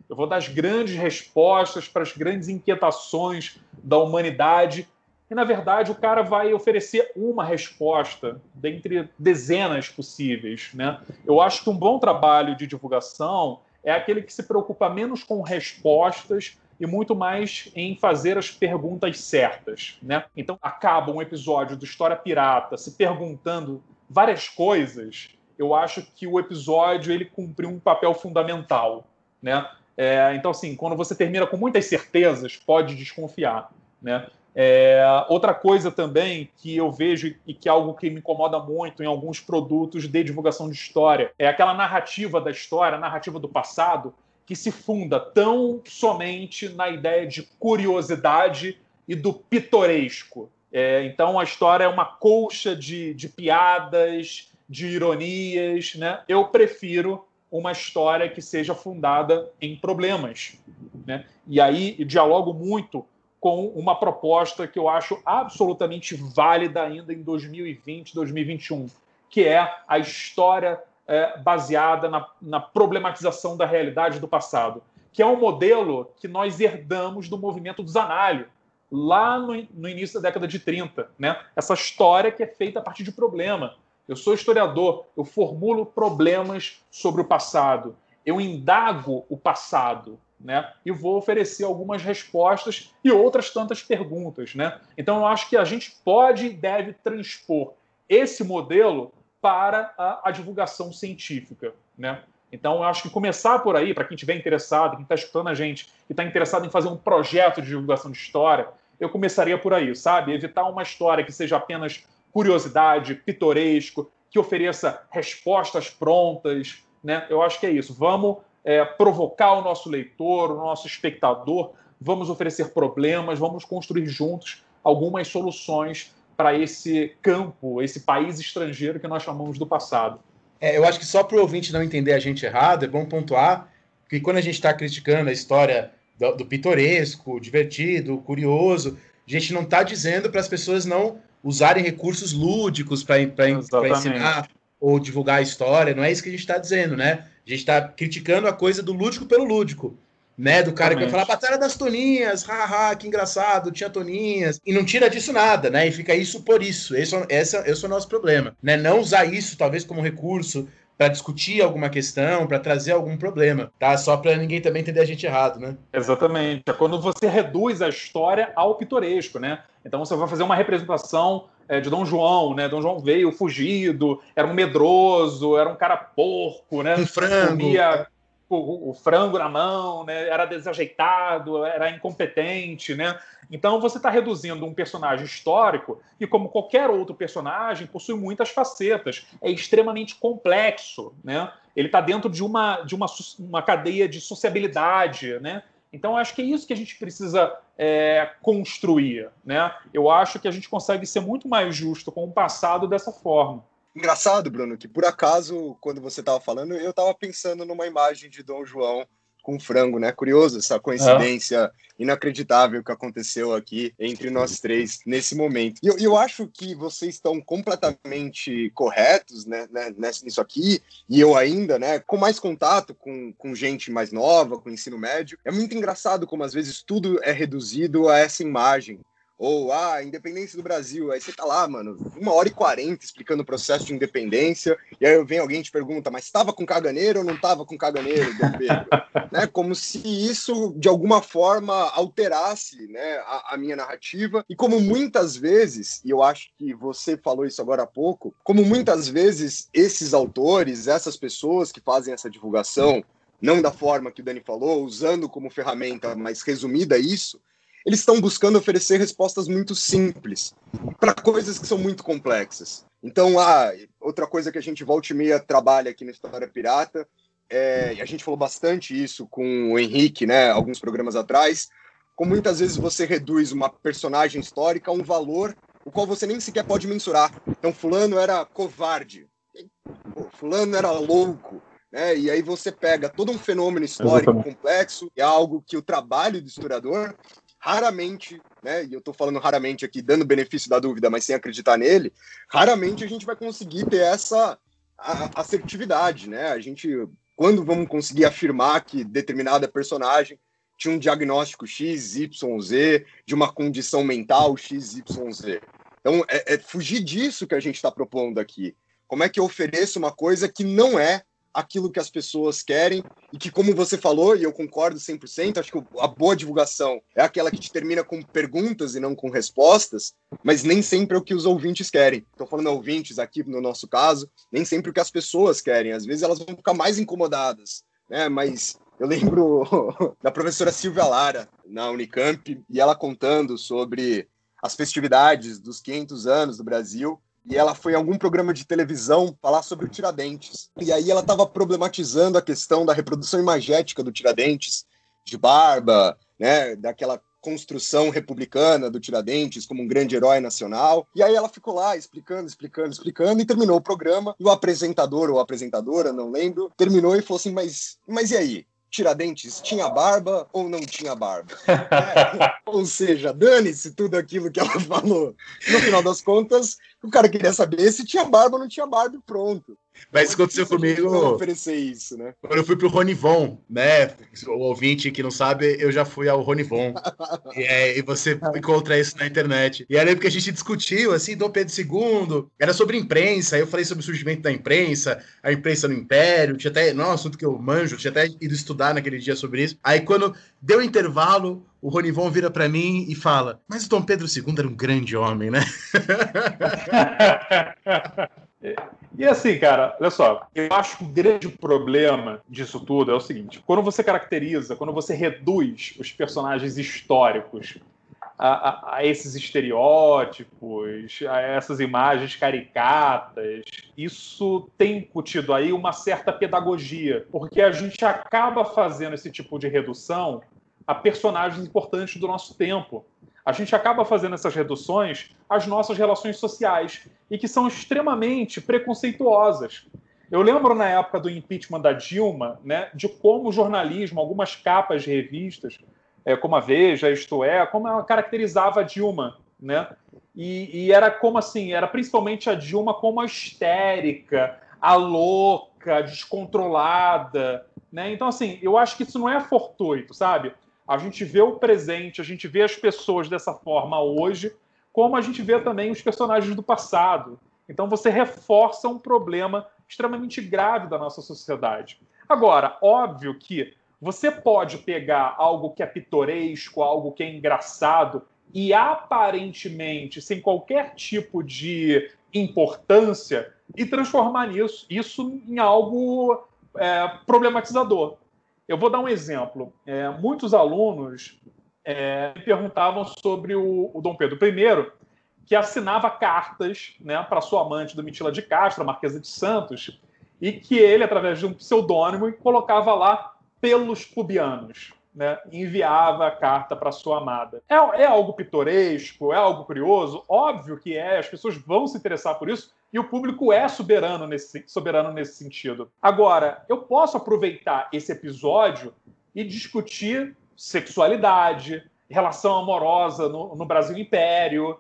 eu vou dar as grandes respostas para as grandes inquietações da humanidade. E, na verdade, o cara vai oferecer uma resposta dentre dezenas possíveis. Né? Eu acho que um bom trabalho de divulgação é aquele que se preocupa menos com respostas e muito mais em fazer as perguntas certas, né? Então acaba um episódio do História Pirata se perguntando várias coisas. Eu acho que o episódio ele cumpriu um papel fundamental, né? É, então assim, quando você termina com muitas certezas, pode desconfiar, né? É, outra coisa também que eu vejo e que é algo que me incomoda muito em alguns produtos de divulgação de história é aquela narrativa da história, narrativa do passado, que se funda tão somente na ideia de curiosidade e do pitoresco. É, então a história é uma colcha de, de piadas, de ironias. Né? Eu prefiro uma história que seja fundada em problemas. Né? E aí dialogo muito com uma proposta que eu acho absolutamente válida ainda em 2020, 2021, que é a história é, baseada na, na problematização da realidade do passado, que é um modelo que nós herdamos do movimento do Zanalho, lá no, no, início da década de 30. Né? Essa história que é feita a partir de problema. Eu sou historiador, eu formulo problemas sobre o passado, eu indago o passado, né? E vou oferecer algumas respostas e outras tantas perguntas, né? Então eu acho que a gente pode e deve transpor esse modelo para a, a divulgação científica, né? Então, eu acho que começar por aí, para quem estiver interessado, quem está escutando a gente, que está interessado em fazer um projeto de divulgação de história, eu começaria por aí, sabe? Evitar uma história que seja apenas curiosidade, pitoresco, que ofereça respostas prontas, né? Eu acho que é isso. Vamos é, provocar o nosso leitor, o nosso espectador, vamos oferecer problemas, vamos construir juntos algumas soluções para esse campo, esse país estrangeiro que nós chamamos do passado. É, eu acho que só para o ouvinte não entender a gente errado, é bom pontuar que quando a gente está criticando a história do, do, pitoresco, divertido, curioso, a gente não está dizendo para as pessoas não usarem recursos lúdicos para ensinar ou divulgar a história, não é isso que a gente está dizendo, né? A gente está criticando a coisa do lúdico pelo lúdico né? Do cara Exatamente. que vai falar Batalha das Toninhas, haha, que engraçado, tinha Toninhas. E não tira disso nada, né? E fica isso por isso. Esse, é esse, esse é o nosso problema, né? Não usar isso, talvez, como recurso para discutir alguma questão, para trazer algum problema, tá? Só para ninguém também entender a gente errado, né? Exatamente. É quando você reduz a história ao pitoresco, né? Então você vai fazer uma representação é, de Dom João, né? Dom João veio fugido, era um medroso, era um cara porco, né? Um frango. Comia o, o, frango na mão, né? era desajeitado, era incompetente, né? Então você está reduzindo um personagem histórico que, como qualquer outro personagem, possui muitas facetas, é extremamente complexo, né? Ele está dentro de uma de uma, uma cadeia de sociabilidade, né? Então acho que é isso que a gente precisa é, construir, né? Eu acho que a gente consegue ser muito mais justo com o passado dessa forma. Engraçado, Bruno, que por acaso, quando você estava falando, eu estava pensando numa imagem de Dom João com frango, né? Curioso essa coincidência inacreditável que aconteceu aqui entre nós três nesse momento. E eu, eu acho que vocês estão completamente corretos né, né, nisso aqui, e eu ainda, né, com mais contato com, com gente mais nova, com ensino médio. É muito engraçado como às vezes tudo é reduzido a essa imagem ou, ah, independência do Brasil. Aí você tá lá, mano, uma hora e quarenta explicando o processo de independência, e aí vem alguém e te pergunta, mas estava com caganeiro ou não estava com caganeiro, Dom Pedro? [laughs] né? Como se isso, de alguma forma, alterasse né, a, a minha narrativa. E como muitas vezes, e eu acho que você falou isso agora há pouco, como muitas vezes esses autores, essas pessoas que fazem essa divulgação, não da forma que o Dani falou, usando como ferramenta, mas resumida isso, eles estão buscando oferecer respostas muito simples para coisas que são muito complexas. Então, ah, outra coisa que a gente volta e meia trabalha aqui na História Pirata, é, e a gente falou bastante isso com o Henrique, né, alguns programas atrás, como muitas vezes você reduz uma personagem histórica a um valor o qual você nem sequer pode mensurar. Então, fulano era covarde, fulano era louco, né? E aí você pega todo um fenômeno histórico Exatamente. complexo, é algo que o trabalho do historiador raramente, né, e eu estou falando raramente aqui, dando benefício da dúvida, mas sem acreditar nele, raramente a gente vai conseguir ter essa assertividade, né? A gente, quando vamos conseguir afirmar que determinada personagem tinha um diagnóstico X, Y, Z, de uma condição mental X, Y, Z. Então, é, é fugir disso que a gente está propondo aqui. Como é que eu ofereço uma coisa que não é aquilo que as pessoas querem e que, como você falou, e eu concordo 100%, acho que a boa divulgação é aquela que te termina com perguntas e não com respostas, mas nem sempre é o que os ouvintes querem. Estou falando ouvintes aqui no nosso caso, nem sempre o que as pessoas querem. Às vezes elas vão ficar mais incomodadas, né? Mas eu lembro [laughs] da professora Silvia Lara na Unicamp e ela contando sobre as festividades dos 500 anos do Brasil e ela foi em algum programa de televisão falar sobre o Tiradentes. E aí ela estava problematizando a questão da reprodução imagética do Tiradentes, de barba, né, daquela construção republicana do Tiradentes como um grande herói nacional. E aí ela ficou lá explicando, explicando, explicando e terminou o programa. E o apresentador ou apresentadora, não lembro, terminou e falou assim: "Mas, mas e aí? Tiradentes tinha barba ou não tinha barba. [laughs] É, ou seja, dane-se tudo aquilo que ela falou. No final das contas, o cara queria saber se tinha barba ou não tinha barba e pronto. Mas isso aconteceu comigo. oferecer isso, né? Quando eu fui pro Ronivon, né? O ouvinte que não sabe, eu já fui ao Ronivon. e, é, e você encontra isso na internet. E aí, porque a gente discutiu, assim, Dom Pedro II, era sobre imprensa. Aí eu falei sobre o surgimento da imprensa, a imprensa no Império. Tinha até, não, é um assunto que eu manjo, tinha até ido estudar naquele dia sobre isso. Aí quando deu intervalo, o Ronivon vira para mim e fala: Mas o Dom Pedro II era um grande homem, né? [laughs] E assim, cara, olha só, eu acho que o grande problema disso tudo é o seguinte: quando você caracteriza, quando você reduz os personagens históricos a, a, a, esses estereótipos, a essas imagens caricatas. Isso tem incutido aí uma certa pedagogia, porque a gente acaba fazendo esse tipo de redução a personagens importantes do nosso tempo. A gente acaba fazendo essas reduções às nossas relações sociais e que são extremamente preconceituosas. Eu lembro na época do impeachment da Dilma, né, de como o jornalismo, algumas capas de revistas, é, como a Veja, isto é, como ela caracterizava a Dilma, né? E, e, era como assim, era principalmente a Dilma como a histérica, a louca, descontrolada, né? Então assim, eu acho que isso não é fortuito, sabe? A gente vê o presente, a gente vê as pessoas dessa forma hoje, como a gente vê também os personagens do passado. Então você reforça um problema extremamente grave da nossa sociedade. Agora, óbvio que você pode pegar algo que é pitoresco, algo que é engraçado, e aparentemente sem qualquer tipo de importância, e transformar nisso, isso em algo é, problematizador. Eu vou dar um exemplo. É, muitos alunos é, perguntavam sobre o, o, Dom Pedro I, que assinava cartas né, para sua amante Domitila de Castro, a Marquesa de Santos, e que ele, através de um pseudônimo, colocava lá pelos pubianos. Né, enviava a carta para sua amada. É, é, algo pitoresco, é algo curioso? Óbvio que é, as pessoas vão se interessar por isso e o público é soberano nesse, soberano nesse sentido. Agora, eu posso aproveitar esse episódio e discutir sexualidade, relação amorosa no, no Brasil Império,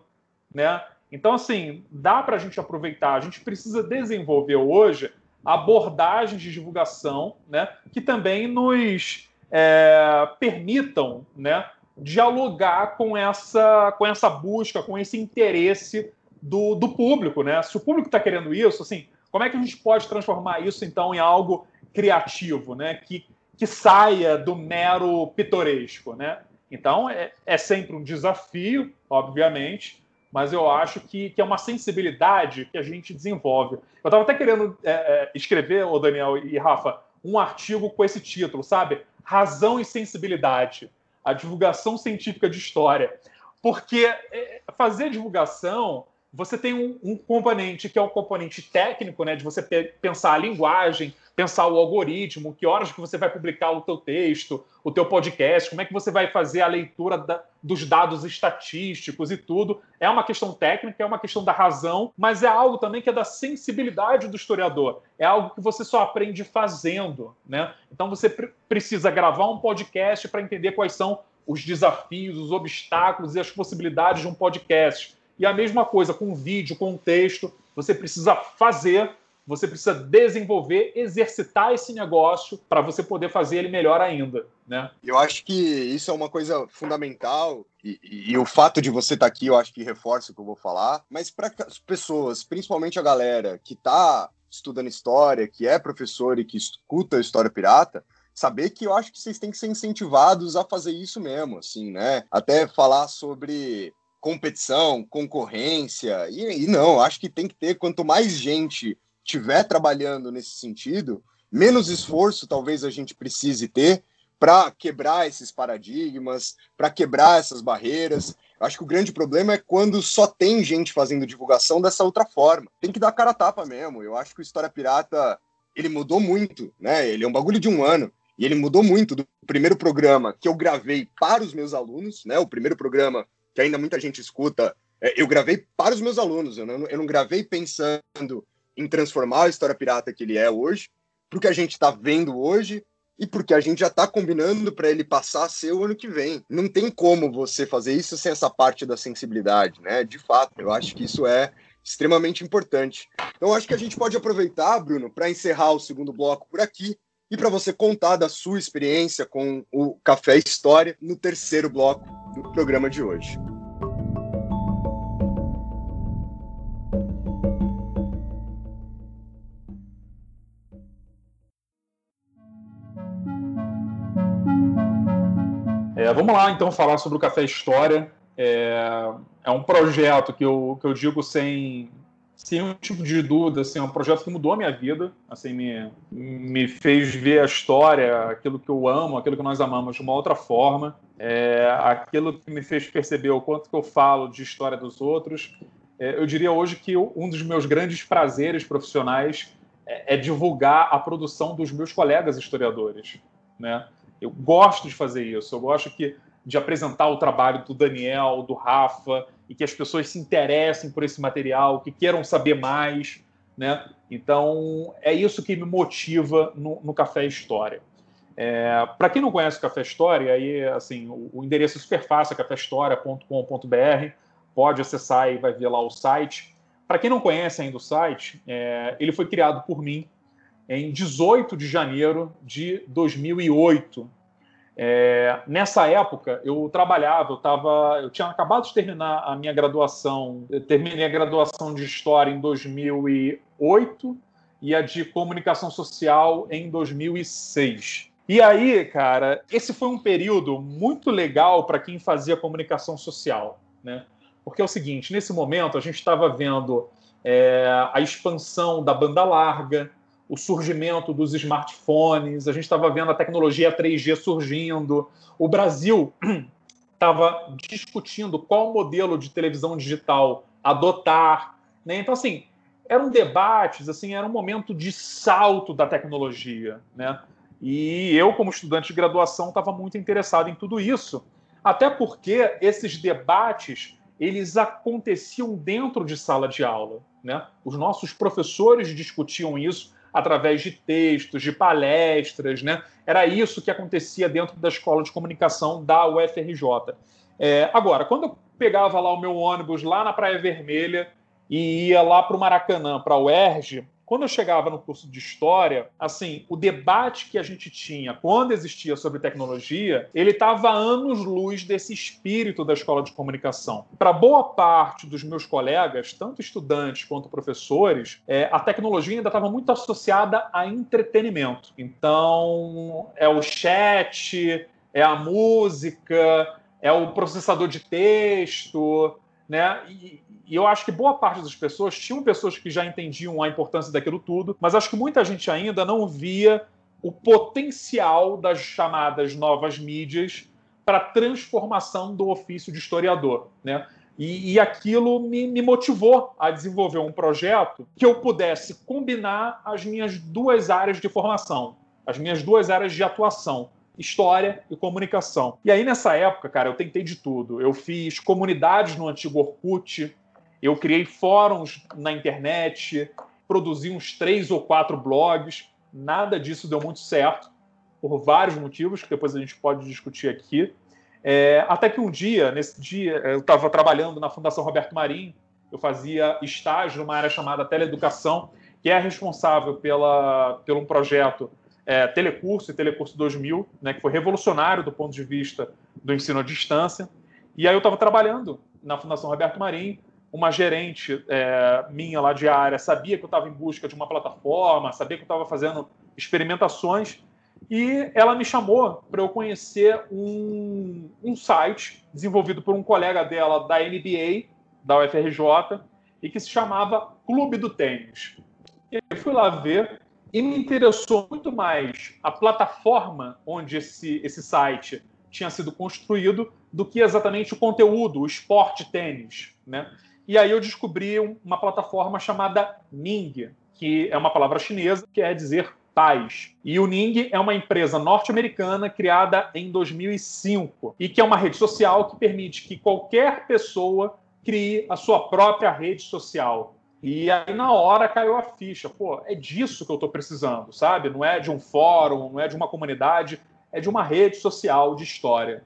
né? Então, assim, dá para a gente aproveitar. A gente precisa desenvolver hoje abordagens de divulgação né, que também nos é, permitam né, dialogar com essa, com essa busca, com esse interesse do, do público. Né? Se o público está querendo isso, assim, como é que a gente pode transformar isso então em algo criativo, né? que, que saia do mero pitoresco? Né? Então, é, é sempre um desafio, obviamente, mas eu acho que, que é uma sensibilidade que a gente desenvolve. Eu estava até querendo é, é, escrever, o Daniel e Rafa, um artigo com esse título, sabe? Razão e sensibilidade, a divulgação científica de história. Porque é, fazer divulgação, você tem um, um componente que é um componente técnico, né, de você pensar a linguagem, pensar o algoritmo, que horas que você vai publicar o teu texto, o teu podcast, como é que você vai fazer a leitura da, dos dados estatísticos e tudo. É uma questão técnica, é uma questão da razão, mas é algo também que é da sensibilidade do historiador. É algo que você só aprende fazendo, né? Então você pr precisa gravar um podcast para entender quais são os desafios, os obstáculos e as possibilidades de um podcast. E a mesma coisa com vídeo, com texto, você precisa fazer você precisa desenvolver, exercitar esse negócio para você poder fazer ele melhor ainda, né? Eu acho que isso é uma coisa fundamental e, e, e o fato de você estar tá aqui, eu acho que reforça o que eu vou falar. Mas para as pessoas, principalmente a galera que está estudando história, que é professor e que escuta história pirata, saber que eu acho que vocês têm que ser incentivados a fazer isso mesmo, assim, né? Até falar sobre competição, concorrência, e, e não, acho que tem que ter quanto mais gente estiver trabalhando nesse sentido, menos esforço talvez a gente precise ter para quebrar esses paradigmas, para quebrar essas barreiras. Acho que o grande problema é quando só tem gente fazendo divulgação dessa outra forma. Tem que dar cara a tapa mesmo. Eu acho que o História Pirata ele mudou muito, né? Ele é um bagulho de um ano. E ele mudou muito do primeiro programa que eu gravei para os meus alunos, né? O primeiro programa que ainda muita gente escuta, é, eu gravei para os meus alunos. Eu não, eu não gravei pensando em transformar a história pirata que ele é hoje, porque a gente está vendo hoje e porque a gente já está combinando para ele passar a ser o ano que vem. Não tem como você fazer isso sem essa parte da sensibilidade, né? De fato, eu acho que isso é extremamente importante. Então, acho que a gente pode aproveitar, Bruno, para encerrar o segundo bloco por aqui e para você contar da sua experiência com o Café História no terceiro bloco do programa de hoje. É, vamos lá, então, falar sobre o Café História. É, é um projeto que eu, que eu digo sem, sem um tipo de dúvida, assim, é um projeto que mudou a minha vida, assim, me, me fez ver a história, aquilo que eu amo, aquilo que nós amamos de uma outra forma, é, aquilo que me fez perceber o quanto que eu falo de história dos outros. É, eu diria hoje que um dos meus grandes prazeres profissionais é, é divulgar a produção dos meus colegas historiadores, né? Eu gosto de fazer isso, eu gosto que de apresentar o trabalho do Daniel, do Rafa, e que as pessoas se interessem por esse material, que queiram saber mais, né? Então, é isso que me motiva no, no Café História. É, Para quem não conhece o Café História, aí, assim, o, o endereço é super fácil, é caféhistoria.com.br, pode acessar e vai ver lá o site. Para quem não conhece ainda o site, é, ele foi criado por mim em 18 de janeiro de 2008, é, nessa época, eu trabalhava, eu, tava, eu tinha acabado de terminar a minha graduação, terminei a graduação de História em 2008 e a de Comunicação Social em 2006. E aí, cara, esse foi um período muito legal para quem fazia comunicação social, né? Porque é o seguinte, nesse momento a gente estava vendo é, a expansão da banda larga, o surgimento dos smartphones, a gente estava vendo a tecnologia 3G surgindo, o Brasil [clears throat] estava discutindo qual modelo de televisão digital adotar. Né? Então, assim, eram debates, assim, era um momento de salto da tecnologia. Né? E eu, como estudante de graduação, estava muito interessado em tudo isso, até porque esses debates eles aconteciam dentro de sala de aula. Né? Os nossos professores discutiam isso através de textos, de palestras, né? Era isso que acontecia dentro da escola de comunicação da UFRJ. É, agora, quando eu pegava lá o meu ônibus lá na Praia Vermelha e ia lá para o Maracanã, para o UERJ, quando eu chegava no curso de história, assim, o debate que a gente tinha quando existia sobre tecnologia, ele estava anos-luz desse espírito da escola de comunicação. Para boa parte dos meus colegas, tanto estudantes quanto professores, é, a tecnologia ainda estava muito associada a entretenimento. Então, é o chat, é a música, é o processador de texto, né? E eu acho que boa parte das pessoas tinham pessoas que já entendiam a importância daquilo tudo, mas acho que muita gente ainda não via o potencial das chamadas novas mídias para transformação do ofício de historiador, né? E, e aquilo me, me, motivou a desenvolver um projeto que eu pudesse combinar as minhas duas áreas de formação, as minhas duas áreas de atuação, história e comunicação. E aí, nessa época, cara, eu tentei de tudo. Eu fiz comunidades no antigo Orkut, eu criei fóruns na internet, produzi uns três ou quatro blogs. Nada disso deu muito certo, por vários motivos, que depois a gente pode discutir aqui. É, até que um dia, nesse dia, eu estava trabalhando na Fundação Roberto Marinho, eu fazia estágio numa área chamada Teleeducação, que é responsável pela, pelo um projeto é, Telecurso e Telecurso 2000, né, que foi revolucionário do ponto de vista do ensino à distância. E aí eu estava trabalhando na Fundação Roberto Marinho, uma gerente é, minha lá de área sabia que eu estava em busca de uma plataforma, sabia que eu estava fazendo experimentações, e ela me chamou para eu conhecer um, um site desenvolvido por um colega dela da NBA, da UFRJ, e que se chamava Clube do Tênis. Eu fui lá ver e me interessou muito mais a plataforma onde esse, esse site tinha sido construído do que exatamente o conteúdo, o esporte tênis, né? E aí eu descobri uma plataforma chamada Ning, que é uma palavra chinesa que quer dizer paz. E o Ning é uma empresa norte-americana criada em 2005 e que é uma rede social que permite que qualquer pessoa crie a sua própria rede social. E aí na hora caiu a ficha, pô, é disso que eu estou precisando, sabe? Não é de um fórum, não é de uma comunidade, é de uma rede social de história.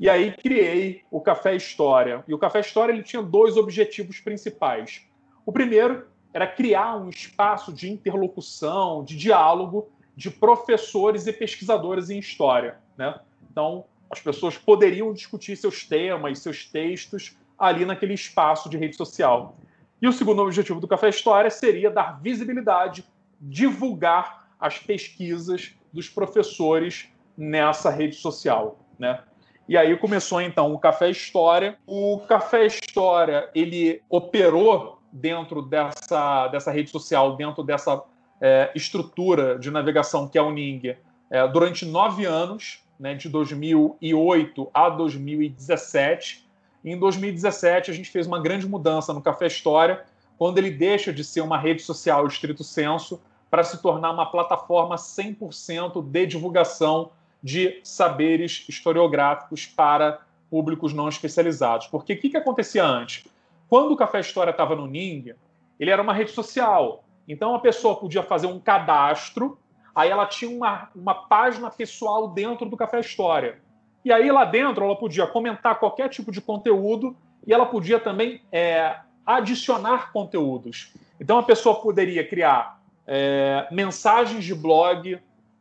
E aí criei o Café História. E o Café História ele tinha dois objetivos principais. O primeiro era criar um espaço de interlocução, de diálogo de professores e pesquisadores em história. Né? Então, as pessoas poderiam discutir seus temas, seus textos ali naquele espaço de rede social. E o segundo objetivo do Café História seria dar visibilidade, divulgar as pesquisas dos professores nessa rede social. Né? E aí começou então o Café História. O Café História ele operou dentro dessa, dessa rede social, dentro dessa é, estrutura de navegação que é o Ning, é, durante nove anos, né, de 2008 a 2017. E em 2017 a gente fez uma grande mudança no Café História, quando ele deixa de ser uma rede social estrito senso para se tornar uma plataforma 100% de divulgação de saberes historiográficos para públicos não especializados. Porque o que, que acontecia antes? Quando o Café História estava no Ning, ele era uma rede social. Então a pessoa podia fazer um cadastro, aí ela tinha uma, uma página pessoal dentro do Café História. E aí lá dentro ela podia comentar qualquer tipo de conteúdo e ela podia também é, adicionar conteúdos. Então a pessoa poderia criar é, mensagens de blog,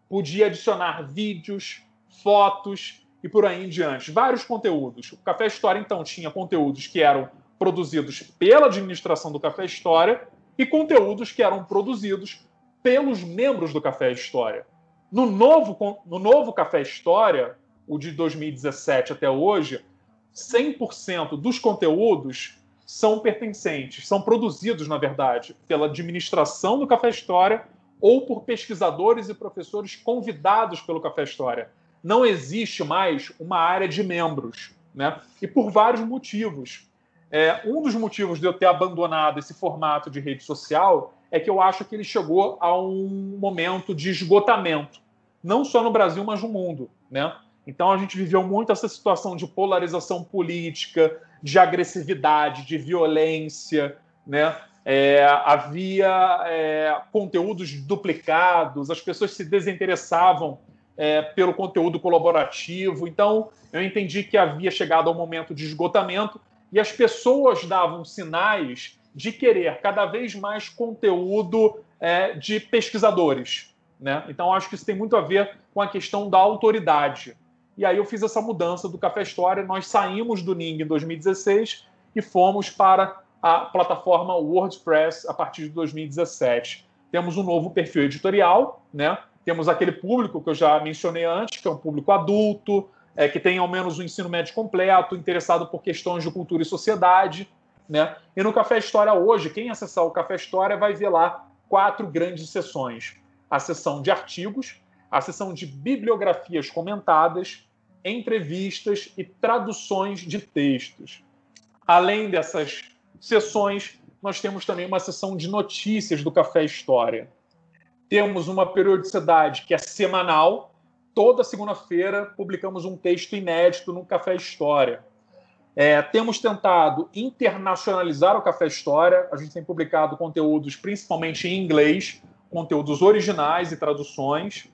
podia adicionar vídeos, fotos e por aí em diante. Vários conteúdos. O Café História, então, tinha conteúdos que eram produzidos pela administração do Café História e conteúdos que eram produzidos pelos membros do Café História. No novo, no novo Café História, o de 2017 até hoje, 100% dos conteúdos são pertencentes, são produzidos, na verdade, pela administração do Café História ou por pesquisadores e professores convidados pelo Café História. Não existe mais uma área de membros, né? E por vários motivos. É, um dos motivos de eu ter abandonado esse formato de rede social é que eu acho que ele chegou a um momento de esgotamento, não só no Brasil, mas no mundo, né? Então a gente viveu muito essa situação de polarização política, de agressividade, de violência, né? É, havia é, conteúdos duplicados, as pessoas se desinteressavam é, pelo conteúdo colaborativo. Então, eu entendi que havia chegado ao momento de esgotamento e as pessoas davam sinais de querer cada vez mais conteúdo é, de pesquisadores. Né? Então, acho que isso tem muito a ver com a questão da autoridade. E aí eu fiz essa mudança do Café História. Nós saímos do Ning em 2016 e fomos para a plataforma WordPress a partir de 2017. Temos um novo perfil editorial, né? Temos aquele público que eu já mencionei antes, que é um público adulto, é, que tem ao menos o um ensino médio completo, interessado por questões de cultura e sociedade, né? E no Café História hoje, quem acessar o Café História vai ver lá quatro grandes sessões: a sessão de artigos, a sessão de bibliografias comentadas, entrevistas e traduções de textos. Além dessas sessões, nós temos também uma sessão de notícias do Café História. Temos uma periodicidade que é semanal. Toda segunda-feira publicamos um texto inédito no Café História. É, temos tentado internacionalizar o Café História. A gente tem publicado conteúdos principalmente em inglês, conteúdos originais e traduções.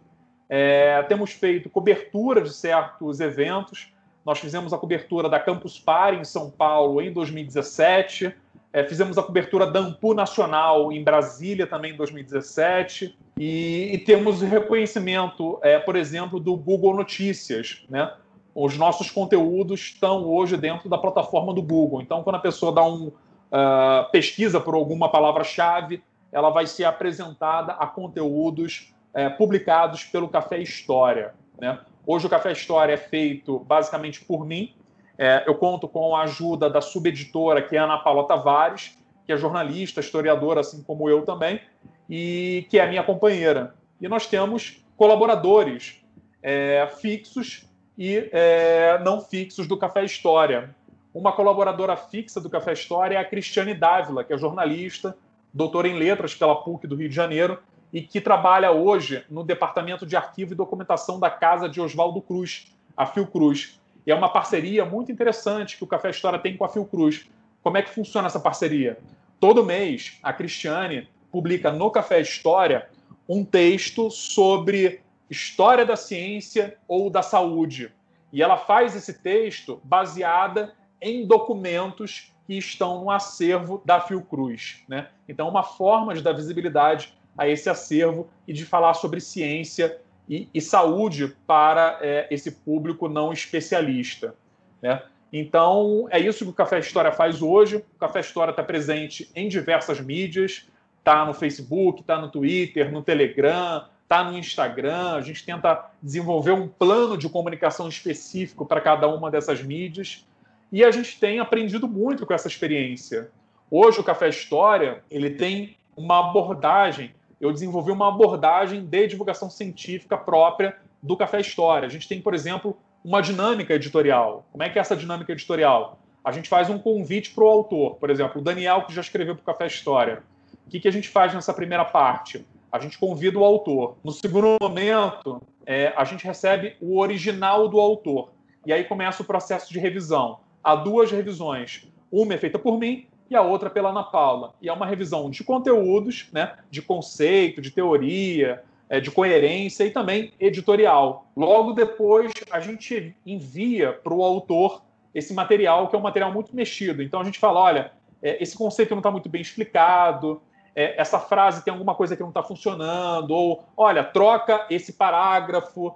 É, temos feito cobertura de certos eventos. Nós fizemos a cobertura da Campus Party em São Paulo em 2017. É, fizemos a cobertura da Ampu Nacional em Brasília também em 2017. E, e temos reconhecimento, é, por exemplo, do Google Notícias. Né? Os nossos conteúdos estão hoje dentro da plataforma do Google. Então, quando a pessoa dá um uh, pesquisa por alguma palavra-chave, ela vai ser apresentada a conteúdos é, publicados pelo Café História. Né? Hoje o Café História é feito basicamente por mim. É, eu conto com a ajuda da subeditora, que é Ana Paula Tavares, que é jornalista, historiadora, assim como eu também, e que é minha companheira. E nós temos colaboradores é, fixos e é, não fixos do Café História. Uma colaboradora fixa do Café História é a Cristiane Dávila, que é jornalista, doutora em letras pela PUC do Rio de Janeiro, e que trabalha hoje no Departamento de Arquivo e Documentação da Casa de Oswaldo Cruz, a Fiocruz. E é uma parceria muito interessante que o Café História tem com a Fiocruz. Como é que funciona essa parceria? Todo mês, a Cristiane publica no Café História um texto sobre história da ciência ou da saúde. E ela faz esse texto baseada em documentos que estão no acervo da Fiocruz. Né? Então, uma forma de dar visibilidade a esse acervo e de falar sobre ciência e, e saúde para é, esse público não especialista. Né? Então, é isso que o Café História faz hoje. O Café História está presente em diversas mídias, está no Facebook, está no Twitter, no Telegram, está no Instagram, a gente tenta desenvolver um plano de comunicação específico para cada uma dessas mídias. E a gente tem aprendido muito com essa experiência. Hoje o Café História ele tem uma abordagem. Eu desenvolvi uma abordagem de divulgação científica própria do Café História. A gente tem, por exemplo, uma dinâmica editorial. Como é que é essa dinâmica editorial? A gente faz um convite para o autor, por exemplo, o Daniel, que já escreveu para o Café História. O que, que a gente faz nessa primeira parte? A gente convida o autor. No segundo momento, é, a gente recebe o original do autor. E aí começa o processo de revisão. Há duas revisões. Uma é feita por mim e a outra pela Ana Paula. E é uma revisão de conteúdos, né, de conceito, de teoria, é, de coerência e também editorial. Logo depois, a gente envia para o autor esse material, que é um material muito mexido. Então a gente fala: olha, é, esse conceito não está muito bem explicado, é, essa frase tem alguma coisa que não está funcionando, ou olha, troca esse parágrafo,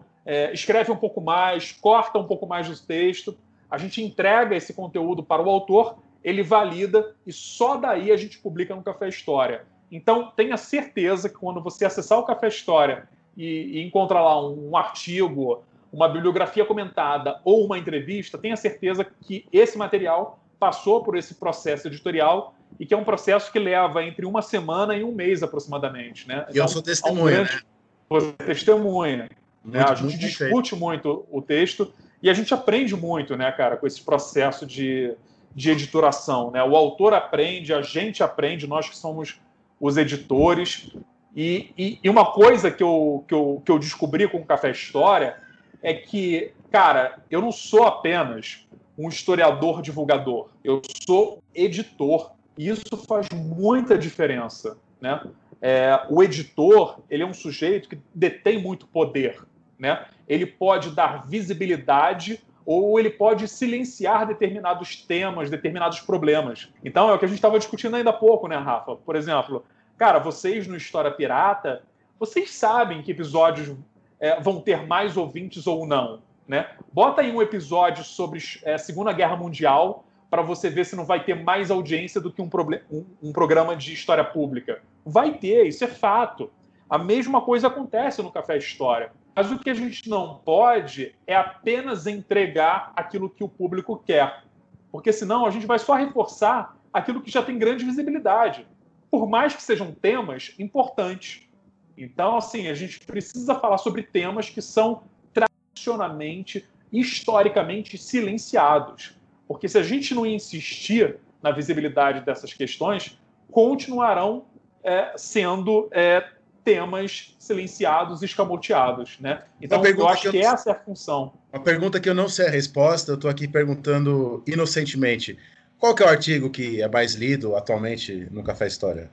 escreve um pouco mais, corta um pouco mais do texto. A gente entrega esse conteúdo para o autor, ele valida e só daí a gente publica no Café História. Então, tenha certeza que quando você acessar o Café História e, e encontrar lá um, um artigo, uma bibliografia comentada ou uma entrevista, tenha certeza que esse material passou por esse processo editorial e que é um processo que leva entre uma semana e um mês aproximadamente. Né? E então, eu sou testemunha, um grande... né? Você é testemunha. Né? A gente discute muito o texto e a gente aprende muito, né, cara, com esse processo de, de editoração. Né? O autor aprende, a gente aprende, nós que somos os editores. E, e, e, uma coisa que eu, que, eu, que eu descobri com o Café História é que, cara, eu não sou apenas um historiador divulgador, eu sou editor. E isso faz muita diferença. Né? É, o editor ele é um sujeito que detém muito poder. Né? Ele pode dar visibilidade ou ele pode silenciar determinados temas, determinados problemas. Então é o que a gente estava discutindo ainda há pouco, né, Rafa? Por exemplo, cara, vocês no História Pirata, vocês sabem que episódios é, vão ter mais ouvintes ou não, né? Bota aí um episódio sobre é, Segunda Guerra Mundial para você ver se não vai ter mais audiência do que um, um, um programa de história pública. Vai ter, isso é fato. A mesma coisa acontece no Café História. Mas o que a gente não pode é apenas entregar aquilo que o público quer. Porque senão a gente vai só reforçar aquilo que já tem grande visibilidade. Por mais que sejam temas importantes. Então, assim, a gente precisa falar sobre temas que são tradicionalmente, historicamente silenciados. Porque se a gente não insistir na visibilidade dessas questões, continuarão é, sendo é, temas silenciados, escamoteados, né? Então, eu acho que, que eu... essa é a função. Uma pergunta que eu não sei a resposta, eu estou aqui perguntando inocentemente. Qual que é o artigo que é mais lido atualmente no Café História?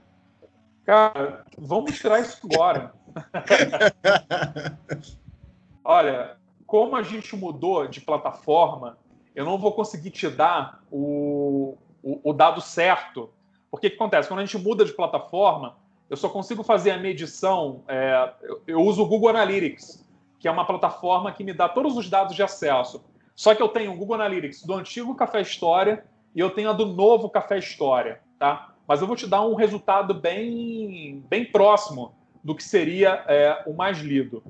Cara, vamos tirar isso agora. [laughs] Olha, como a gente mudou de plataforma, eu não vou conseguir te dar o, o, o dado certo. Porque o que acontece? Quando a gente muda de plataforma, eu só consigo fazer a medição. É, eu, eu, uso o Google Analytics, que é uma plataforma que me dá todos os dados de acesso. Só que eu tenho o Google Analytics do antigo Café História e eu tenho a do novo Café História, tá? Mas eu vou te dar um resultado bem, bem próximo do que seria é, o mais lido.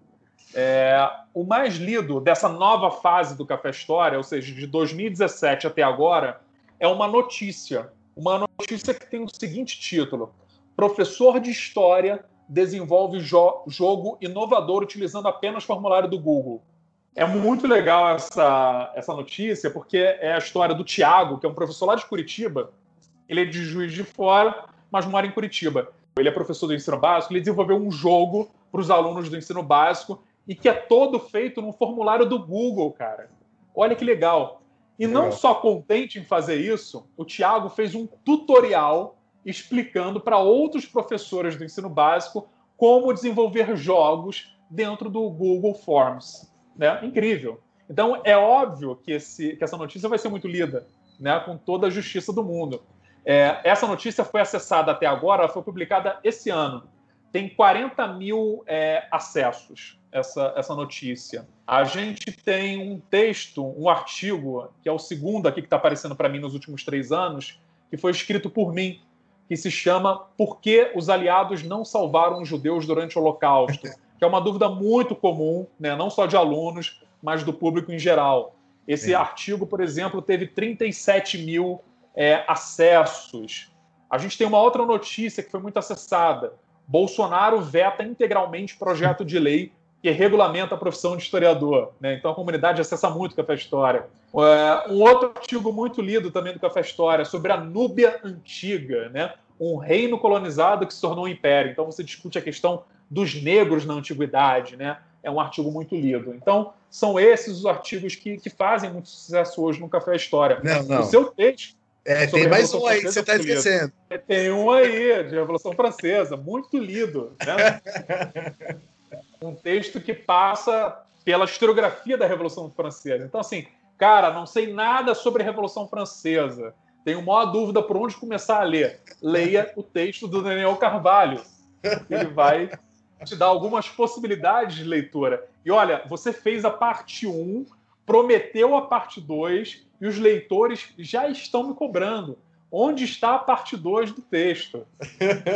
É, o mais lido dessa nova fase do Café História, ou seja, de 2017 até agora, é uma notícia. Uma notícia que tem o seguinte título: Professor de História desenvolve jo jogo inovador utilizando apenas formulário do Google. É muito legal essa, essa notícia, porque é a história do Tiago, que é um professor lá de Curitiba. Ele é de Juiz de Fora, mas mora em Curitiba. Ele é professor do ensino básico, ele desenvolveu um jogo para os alunos do ensino básico e que é todo feito num formulário do Google, cara. Olha que legal. E não só contente em fazer isso, o Tiago fez um tutorial explicando para outros professores do ensino básico como desenvolver jogos dentro do Google Forms. Né? Incrível. Então, é óbvio que, esse, que essa notícia vai ser muito lida, né? com toda a justiça do mundo. É, essa notícia foi acessada até agora, foi publicada esse ano. Tem 40 mil é, acessos essa, essa notícia. A gente tem um texto, um artigo, que é o segundo aqui que está aparecendo para mim nos últimos três anos, que foi escrito por mim, que se chama Por que os aliados não salvaram os judeus durante o Holocausto? [laughs] que é uma dúvida muito comum, né, não só de alunos, mas do público em geral. Esse é. artigo, por exemplo, teve 37 mil é, acessos. A gente tem uma outra notícia que foi muito acessada. Bolsonaro veta integralmente projeto de lei que regulamenta a profissão de historiador. Né? Então a comunidade acessa muito o Café História. É, um outro artigo muito lido também do Café História sobre a Núbia Antiga, né? um reino colonizado que se tornou um império. Então você discute a questão dos negros na antiguidade, né? É um artigo muito lido. Então, são esses os artigos que, que fazem muito sucesso hoje no Café História. Não, não. O seu texto. É, tem mais um aí que você está esquecendo. Tem um aí, de Revolução Francesa, muito lido. Né? [laughs] um texto que passa pela historiografia da Revolução Francesa. Então, assim, cara, não sei nada sobre a Revolução Francesa. Tenho maior dúvida por onde começar a ler. Leia o texto do Daniel Carvalho. Ele vai te dar algumas possibilidades de leitura. E olha, você fez a parte 1, prometeu a parte 2 e os leitores já estão me cobrando. Onde está a parte 2 do texto?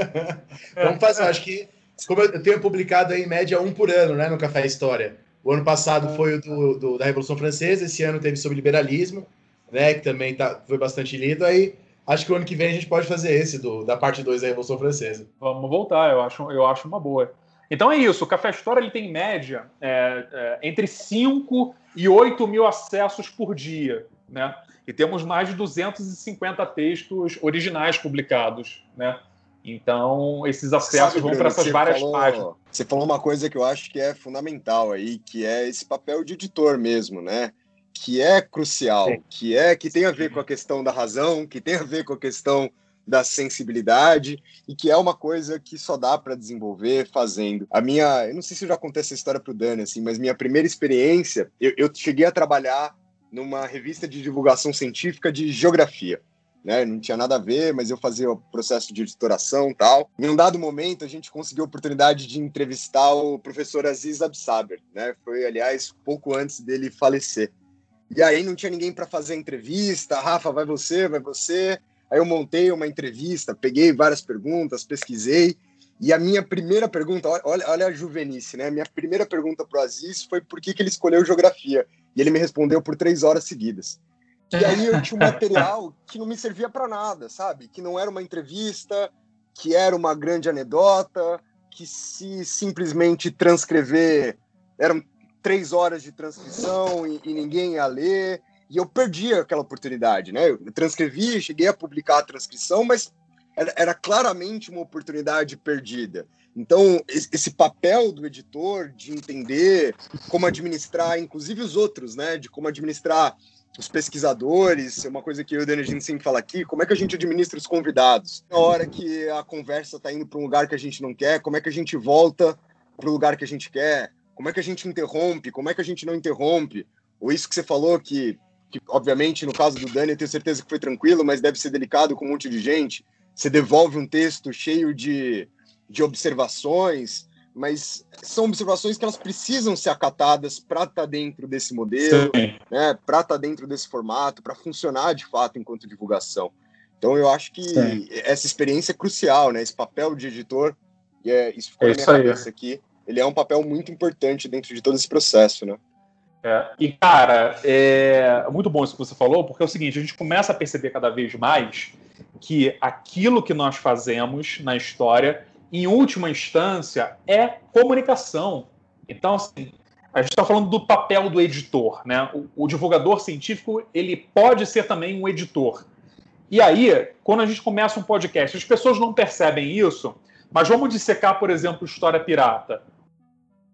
[laughs] Vamos fazer, acho que como eu tenho publicado aí, em média um por ano, né, no Café História. O ano passado foi o do, do, da Revolução Francesa, esse ano teve sobre liberalismo, né, que também tá, foi bastante lido. Aí acho que o ano que vem a gente pode fazer esse, do, da parte 2 da Revolução Francesa. Vamos voltar, eu acho, eu acho uma boa. Então é isso, o Café História ele tem em média é, é, entre 5 e 8 mil acessos por dia, né? E temos mais de 250 textos originais publicados, né? Então, esses acessos Sabe, vão para essas várias falou, páginas. Você falou uma coisa que eu acho que é fundamental aí, que é esse papel de editor mesmo, né? Que é crucial, Sim. que é que tem a ver com a questão da razão, que tem a ver com a questão da sensibilidade e que é uma coisa que só dá para desenvolver fazendo. A minha, eu não sei se eu já contei essa história para o Dani, assim, mas minha primeira experiência, eu, eu cheguei a trabalhar numa revista de divulgação científica de geografia né? Não tinha nada a ver, mas eu fazia o processo de editoração tal. Em um dado momento, a gente conseguiu a oportunidade de entrevistar o professor Aziz Absaber, né? Foi, aliás, pouco antes dele falecer. E aí não tinha ninguém para fazer a entrevista. Rafa, vai você, vai você. Aí eu montei uma entrevista, peguei várias perguntas, pesquisei. E a minha primeira pergunta, olha, olha a juvenice, né? A minha primeira pergunta para o Aziz foi por que, que ele escolheu geografia. E ele me respondeu por três horas seguidas. E aí eu tinha um [laughs] material que não me servia para nada, sabe? Que não era uma entrevista, que era uma grande anedota, que se simplesmente transcrever eram três horas de transcrição e, e ninguém ia ler. E eu perdi aquela oportunidade, né? Eu transcrevi, cheguei a publicar a transcrição, mas era, era claramente uma oportunidade perdida. Então, esse papel do editor de entender como administrar, inclusive os outros, né? De como administrar os pesquisadores, é uma coisa que eu e o Dani, a gente sempre fala aqui, como é que a gente administra os convidados? Na hora que a conversa está indo para um lugar que a gente não quer, como é que a gente volta para o lugar que a gente quer? Como é que a gente interrompe? Como é que a gente não interrompe? Ou isso que você falou que, que obviamente, no caso do Dani, eu tenho certeza que foi tranquilo, mas deve ser delicado com um monte de gente. Você devolve um texto cheio de, de observações, mas são observações que elas precisam ser acatadas para estar tá dentro desse modelo, né, para estar tá dentro desse formato, para funcionar de fato enquanto divulgação. Então eu acho que Sim. essa experiência é crucial, né? Esse papel de editor, e é, isso ficou é na minha cabeça aqui, ele é um papel muito importante dentro de todo esse processo, né? É, e, cara, é muito bom isso que você falou, porque é o seguinte, a gente começa a perceber cada vez mais que aquilo que nós fazemos na história em última instância, é comunicação. Então, assim, a gente está falando do papel do editor, né? O, o, divulgador científico ele pode ser também um editor. E aí, quando a gente começa um podcast, as pessoas não percebem isso, mas vamos dissecar, por exemplo, História Pirata.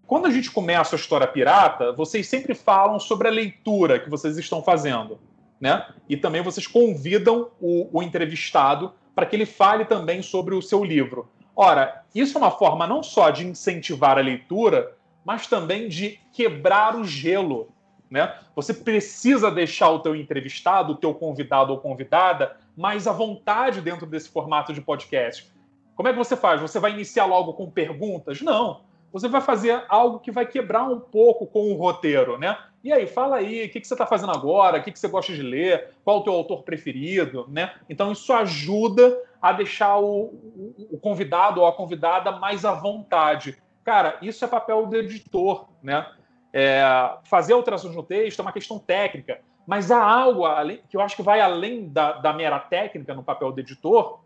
Quando a gente começa a História Pirata, vocês sempre falam sobre a leitura que vocês estão fazendo, né? E também vocês convidam o, o entrevistado para que ele fale também sobre o seu livro. Ora, isso é uma forma não só de incentivar a leitura, mas também de quebrar o gelo. Né? Você precisa deixar o teu entrevistado, o teu convidado ou convidada, mais à vontade dentro desse formato de podcast. Como é que você faz? Você vai iniciar logo com perguntas? Não. Você vai fazer algo que vai quebrar um pouco com o roteiro, né? E aí, fala aí, o que, que você está fazendo agora? O que, que você gosta de ler? Qual o teu autor preferido? Né? Então, isso ajuda a deixar o, o, convidado ou a convidada mais à vontade. Cara, isso é papel do editor, né? É, fazer alterações no texto é uma questão técnica, mas há algo além, que eu acho que vai além da, da mera técnica no papel do editor,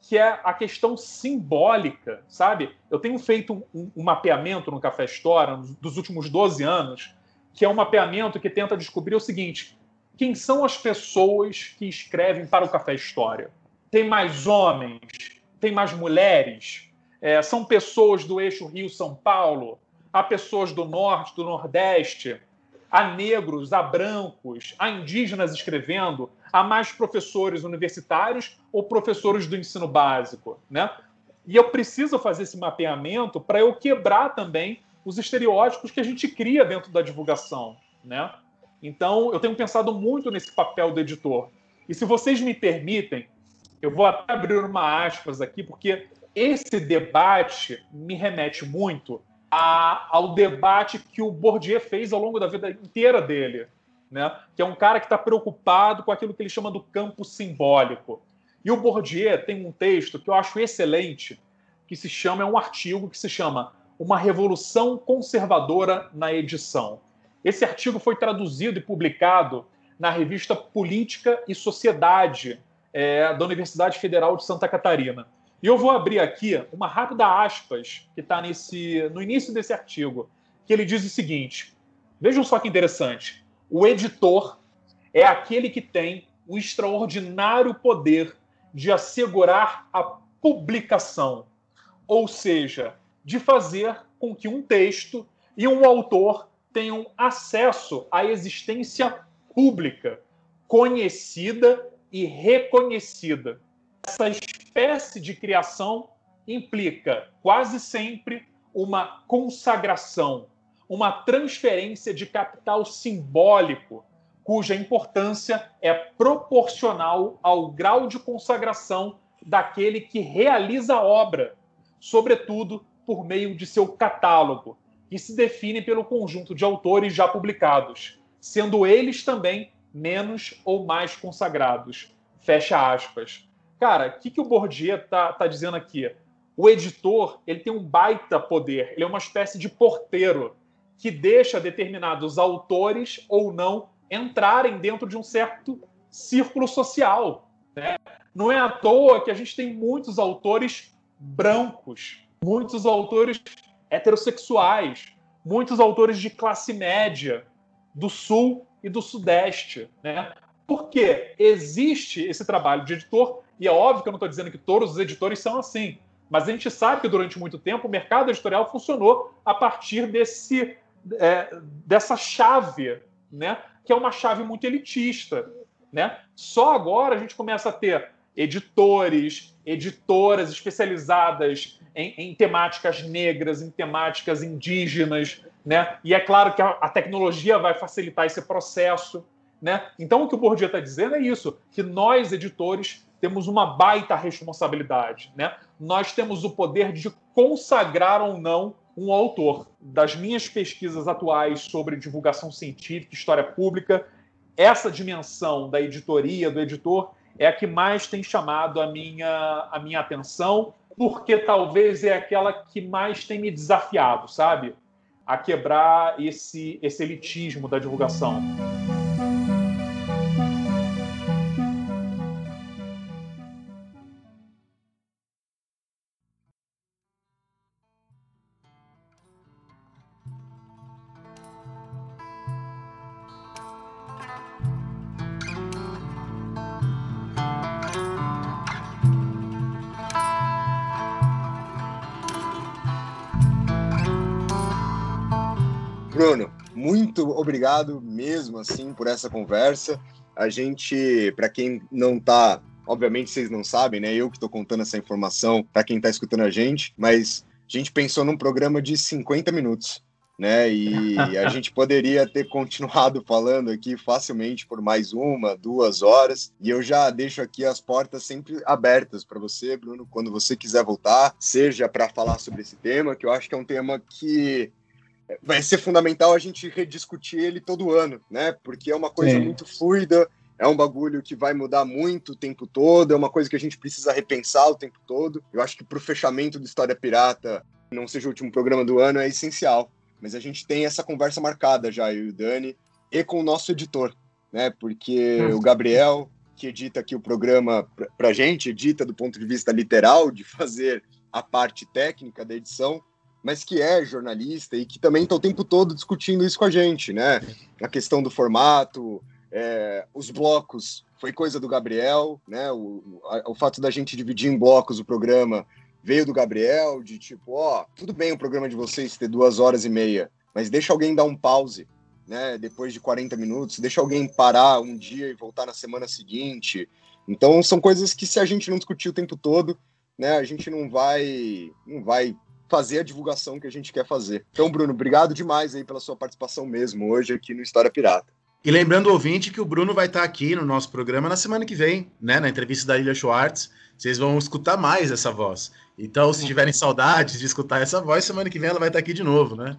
que é a questão simbólica, sabe? Eu tenho feito um, um mapeamento no Café História dos últimos 12 anos, que é um mapeamento que tenta descobrir o seguinte: quem são as pessoas que escrevem para o Café História? Tem mais homens? Tem mais mulheres? É, são pessoas do eixo Rio-São Paulo? Há pessoas do Norte, do Nordeste? Há negros, há brancos, há indígenas escrevendo? Há mais professores universitários ou professores do ensino básico? Né? E eu preciso fazer esse mapeamento para eu quebrar também os estereótipos que a gente cria dentro da divulgação. Né? Então, eu tenho pensado muito nesse papel do editor. E se vocês me permitem, eu vou até abrir uma aspas aqui, porque esse debate me remete muito a, ao debate que o Bourdieu fez ao longo da vida inteira dele, né? que é um cara que está preocupado com aquilo que ele chama do campo simbólico. E o Bourdieu tem um texto que eu acho excelente, que se chama, é um artigo que se chama Uma Revolução Conservadora na Edição. Esse artigo foi traduzido e publicado na revista Política e Sociedade é, da Universidade Federal de Santa Catarina. E eu vou abrir aqui uma rápida aspas que está no início desse artigo, que ele diz o seguinte: vejam só que interessante. O editor é aquele que tem o extraordinário poder de assegurar a publicação, ou seja, de fazer com que um texto e um autor tenham acesso à existência pública, conhecida e reconhecida. Essa espécie de criação implica quase sempre uma consagração, uma transferência de capital simbólico, cuja importância é proporcional ao grau de consagração daquele que realiza a obra, sobretudo por meio de seu catálogo, que se define pelo conjunto de autores já publicados, sendo eles também menos ou mais consagrados. Fecha aspas. Cara, o que, que o Bourdieu tá, tá dizendo aqui? O editor ele tem um baita poder, ele é uma espécie de porteiro que deixa determinados autores ou não entrarem dentro de um certo círculo social. Né? Não é à toa que a gente tem muitos autores brancos, muitos autores heterossexuais, muitos autores de classe média do sul e do sudeste, né? Porque existe esse trabalho de editor, e é óbvio que eu não estou dizendo que todos os editores são assim, mas a gente sabe que durante muito tempo o mercado editorial funcionou a partir desse, é, dessa chave, né? Que é uma chave muito elitista, né? Só agora a gente começa a ter editores, editoras especializadas em, em, temáticas negras, em temáticas indígenas, né? E é claro que a, a tecnologia vai facilitar esse processo, né? Então o que o Bourdieu está dizendo é isso, que nós editores temos uma baita responsabilidade, né? Nós temos o poder de consagrar ou não um autor. Das minhas pesquisas atuais sobre divulgação científica, história pública, essa dimensão da editoria, do editor, é a que mais tem chamado a minha, a minha atenção porque talvez é aquela que mais tem me desafiado, sabe? A quebrar esse, esse elitismo da divulgação. Muito obrigado mesmo assim por essa conversa. A gente, para quem não tá, obviamente vocês não sabem, né? Eu que estou contando essa informação para quem está escutando a gente, mas a gente pensou num programa de 50 minutos, né? E a [laughs] gente poderia ter continuado falando aqui facilmente por mais uma, duas horas. E eu já deixo aqui as portas sempre abertas para você, Bruno, quando você quiser voltar, seja para falar sobre esse tema, que eu acho que é um tema que vai ser fundamental a gente rediscutir ele todo ano, né? Porque é uma coisa Sim. muito fluida, é um bagulho que vai mudar muito o tempo todo, é uma coisa que a gente precisa repensar o tempo todo. Eu acho que para o fechamento do História Pirata, não seja o último programa do ano, é essencial. Mas a gente tem essa conversa marcada já, eu e o Dani, e com o nosso editor, né? Porque o Gabriel, que edita aqui o programa pra, pra gente, edita do ponto de vista literal, de fazer a parte técnica da edição, mas que é jornalista e que também está o tempo todo discutindo isso com a gente, né? A questão do formato, é, os blocos, foi coisa do Gabriel, né? O, a, o fato da gente dividir em blocos o programa veio do Gabriel, de tipo, ó, tudo bem o programa de vocês ter duas horas e meia, mas deixa alguém dar um pause, né? Depois de 40 minutos, deixa alguém parar um dia e voltar na semana seguinte. Então são coisas que se a gente não discutir o tempo todo, né, a gente não vai, não vai fazer a divulgação que a gente quer fazer. Então, Bruno, obrigado demais aí pela sua participação mesmo hoje aqui no História Pirata. E lembrando o ouvinte que o Bruno vai estar aqui no nosso programa na semana que vem, né? Na entrevista da Ilha Schwartz. Vocês vão escutar mais essa voz. Então, se tiverem saudades de escutar essa voz, semana que vem ela vai estar aqui de novo, né?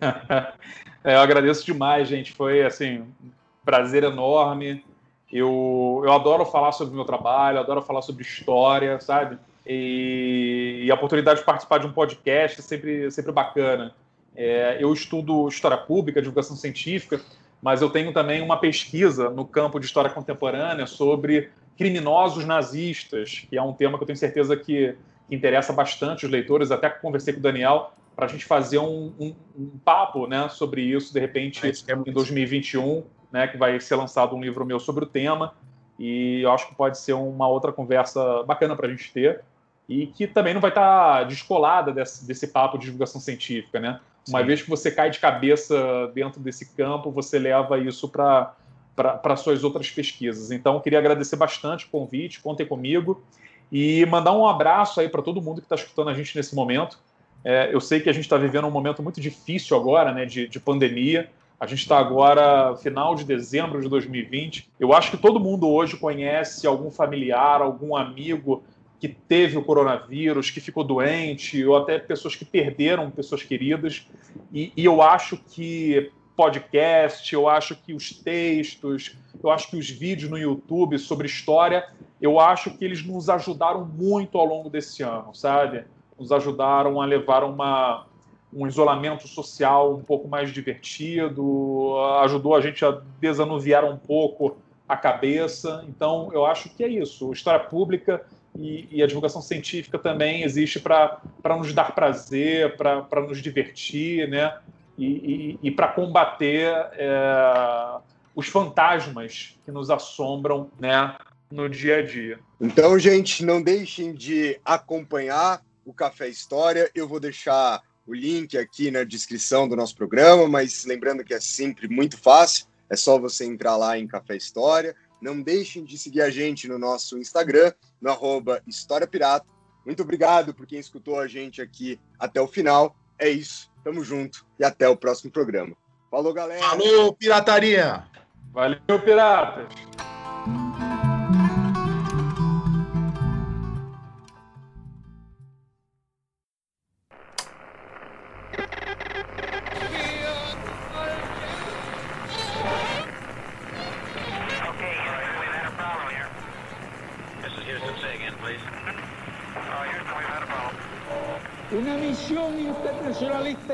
[laughs] é, eu agradeço demais, gente. Foi assim, um prazer enorme. Eu, eu adoro falar sobre o meu trabalho, adoro falar sobre história, sabe? E, e a oportunidade de participar de um podcast é sempre, sempre bacana. É, eu estudo história pública, divulgação científica, mas eu tenho também uma pesquisa no campo de história contemporânea sobre criminosos nazistas, que é um tema que eu tenho certeza que, que interessa bastante os leitores. Até conversei com o Daniel para a gente fazer um, um, um, papo né, sobre isso, de repente, é, é em 2021, né, que vai ser lançado um livro meu sobre o tema. E eu acho que pode ser uma outra conversa bacana para a gente ter e que também não vai estar tá descolada desse, desse papo de divulgação científica, né? Uma Sim. vez que você cai de cabeça dentro desse campo, você leva isso para para suas outras pesquisas. Então, queria agradecer bastante o convite, contem comigo e mandar um abraço aí para todo mundo que está escutando a gente nesse momento. É, eu sei que a gente está vivendo um momento muito difícil agora, né, de, de pandemia. A gente está agora final de dezembro de 2020. Eu acho que todo mundo hoje conhece algum familiar, algum amigo que teve o coronavírus, que ficou doente, ou até pessoas que perderam pessoas queridas. E, e, eu acho que podcast, eu acho que os textos, eu acho que os vídeos no YouTube sobre história, eu acho que eles nos ajudaram muito ao longo desse ano, sabe? Nos ajudaram a levar uma, um isolamento social um pouco mais divertido, ajudou a gente a desanuviar um pouco a cabeça. Então, eu acho que é isso. História pública e, e a divulgação científica também existe para nos dar prazer, para nos divertir, né? E, e, e para combater é, os fantasmas que nos assombram, né? No dia a dia. Então, gente, não deixem de acompanhar o Café História. Eu vou deixar o link aqui na descrição do nosso programa, mas lembrando que é sempre muito fácil, é só você entrar lá em Café História. Não deixem de seguir a gente no nosso Instagram, no arroba História Pirata. Muito obrigado por quem escutou a gente aqui até o final. É isso, tamo junto e até o próximo programa. Falou, galera! Falou, pirataria! Valeu, piratas!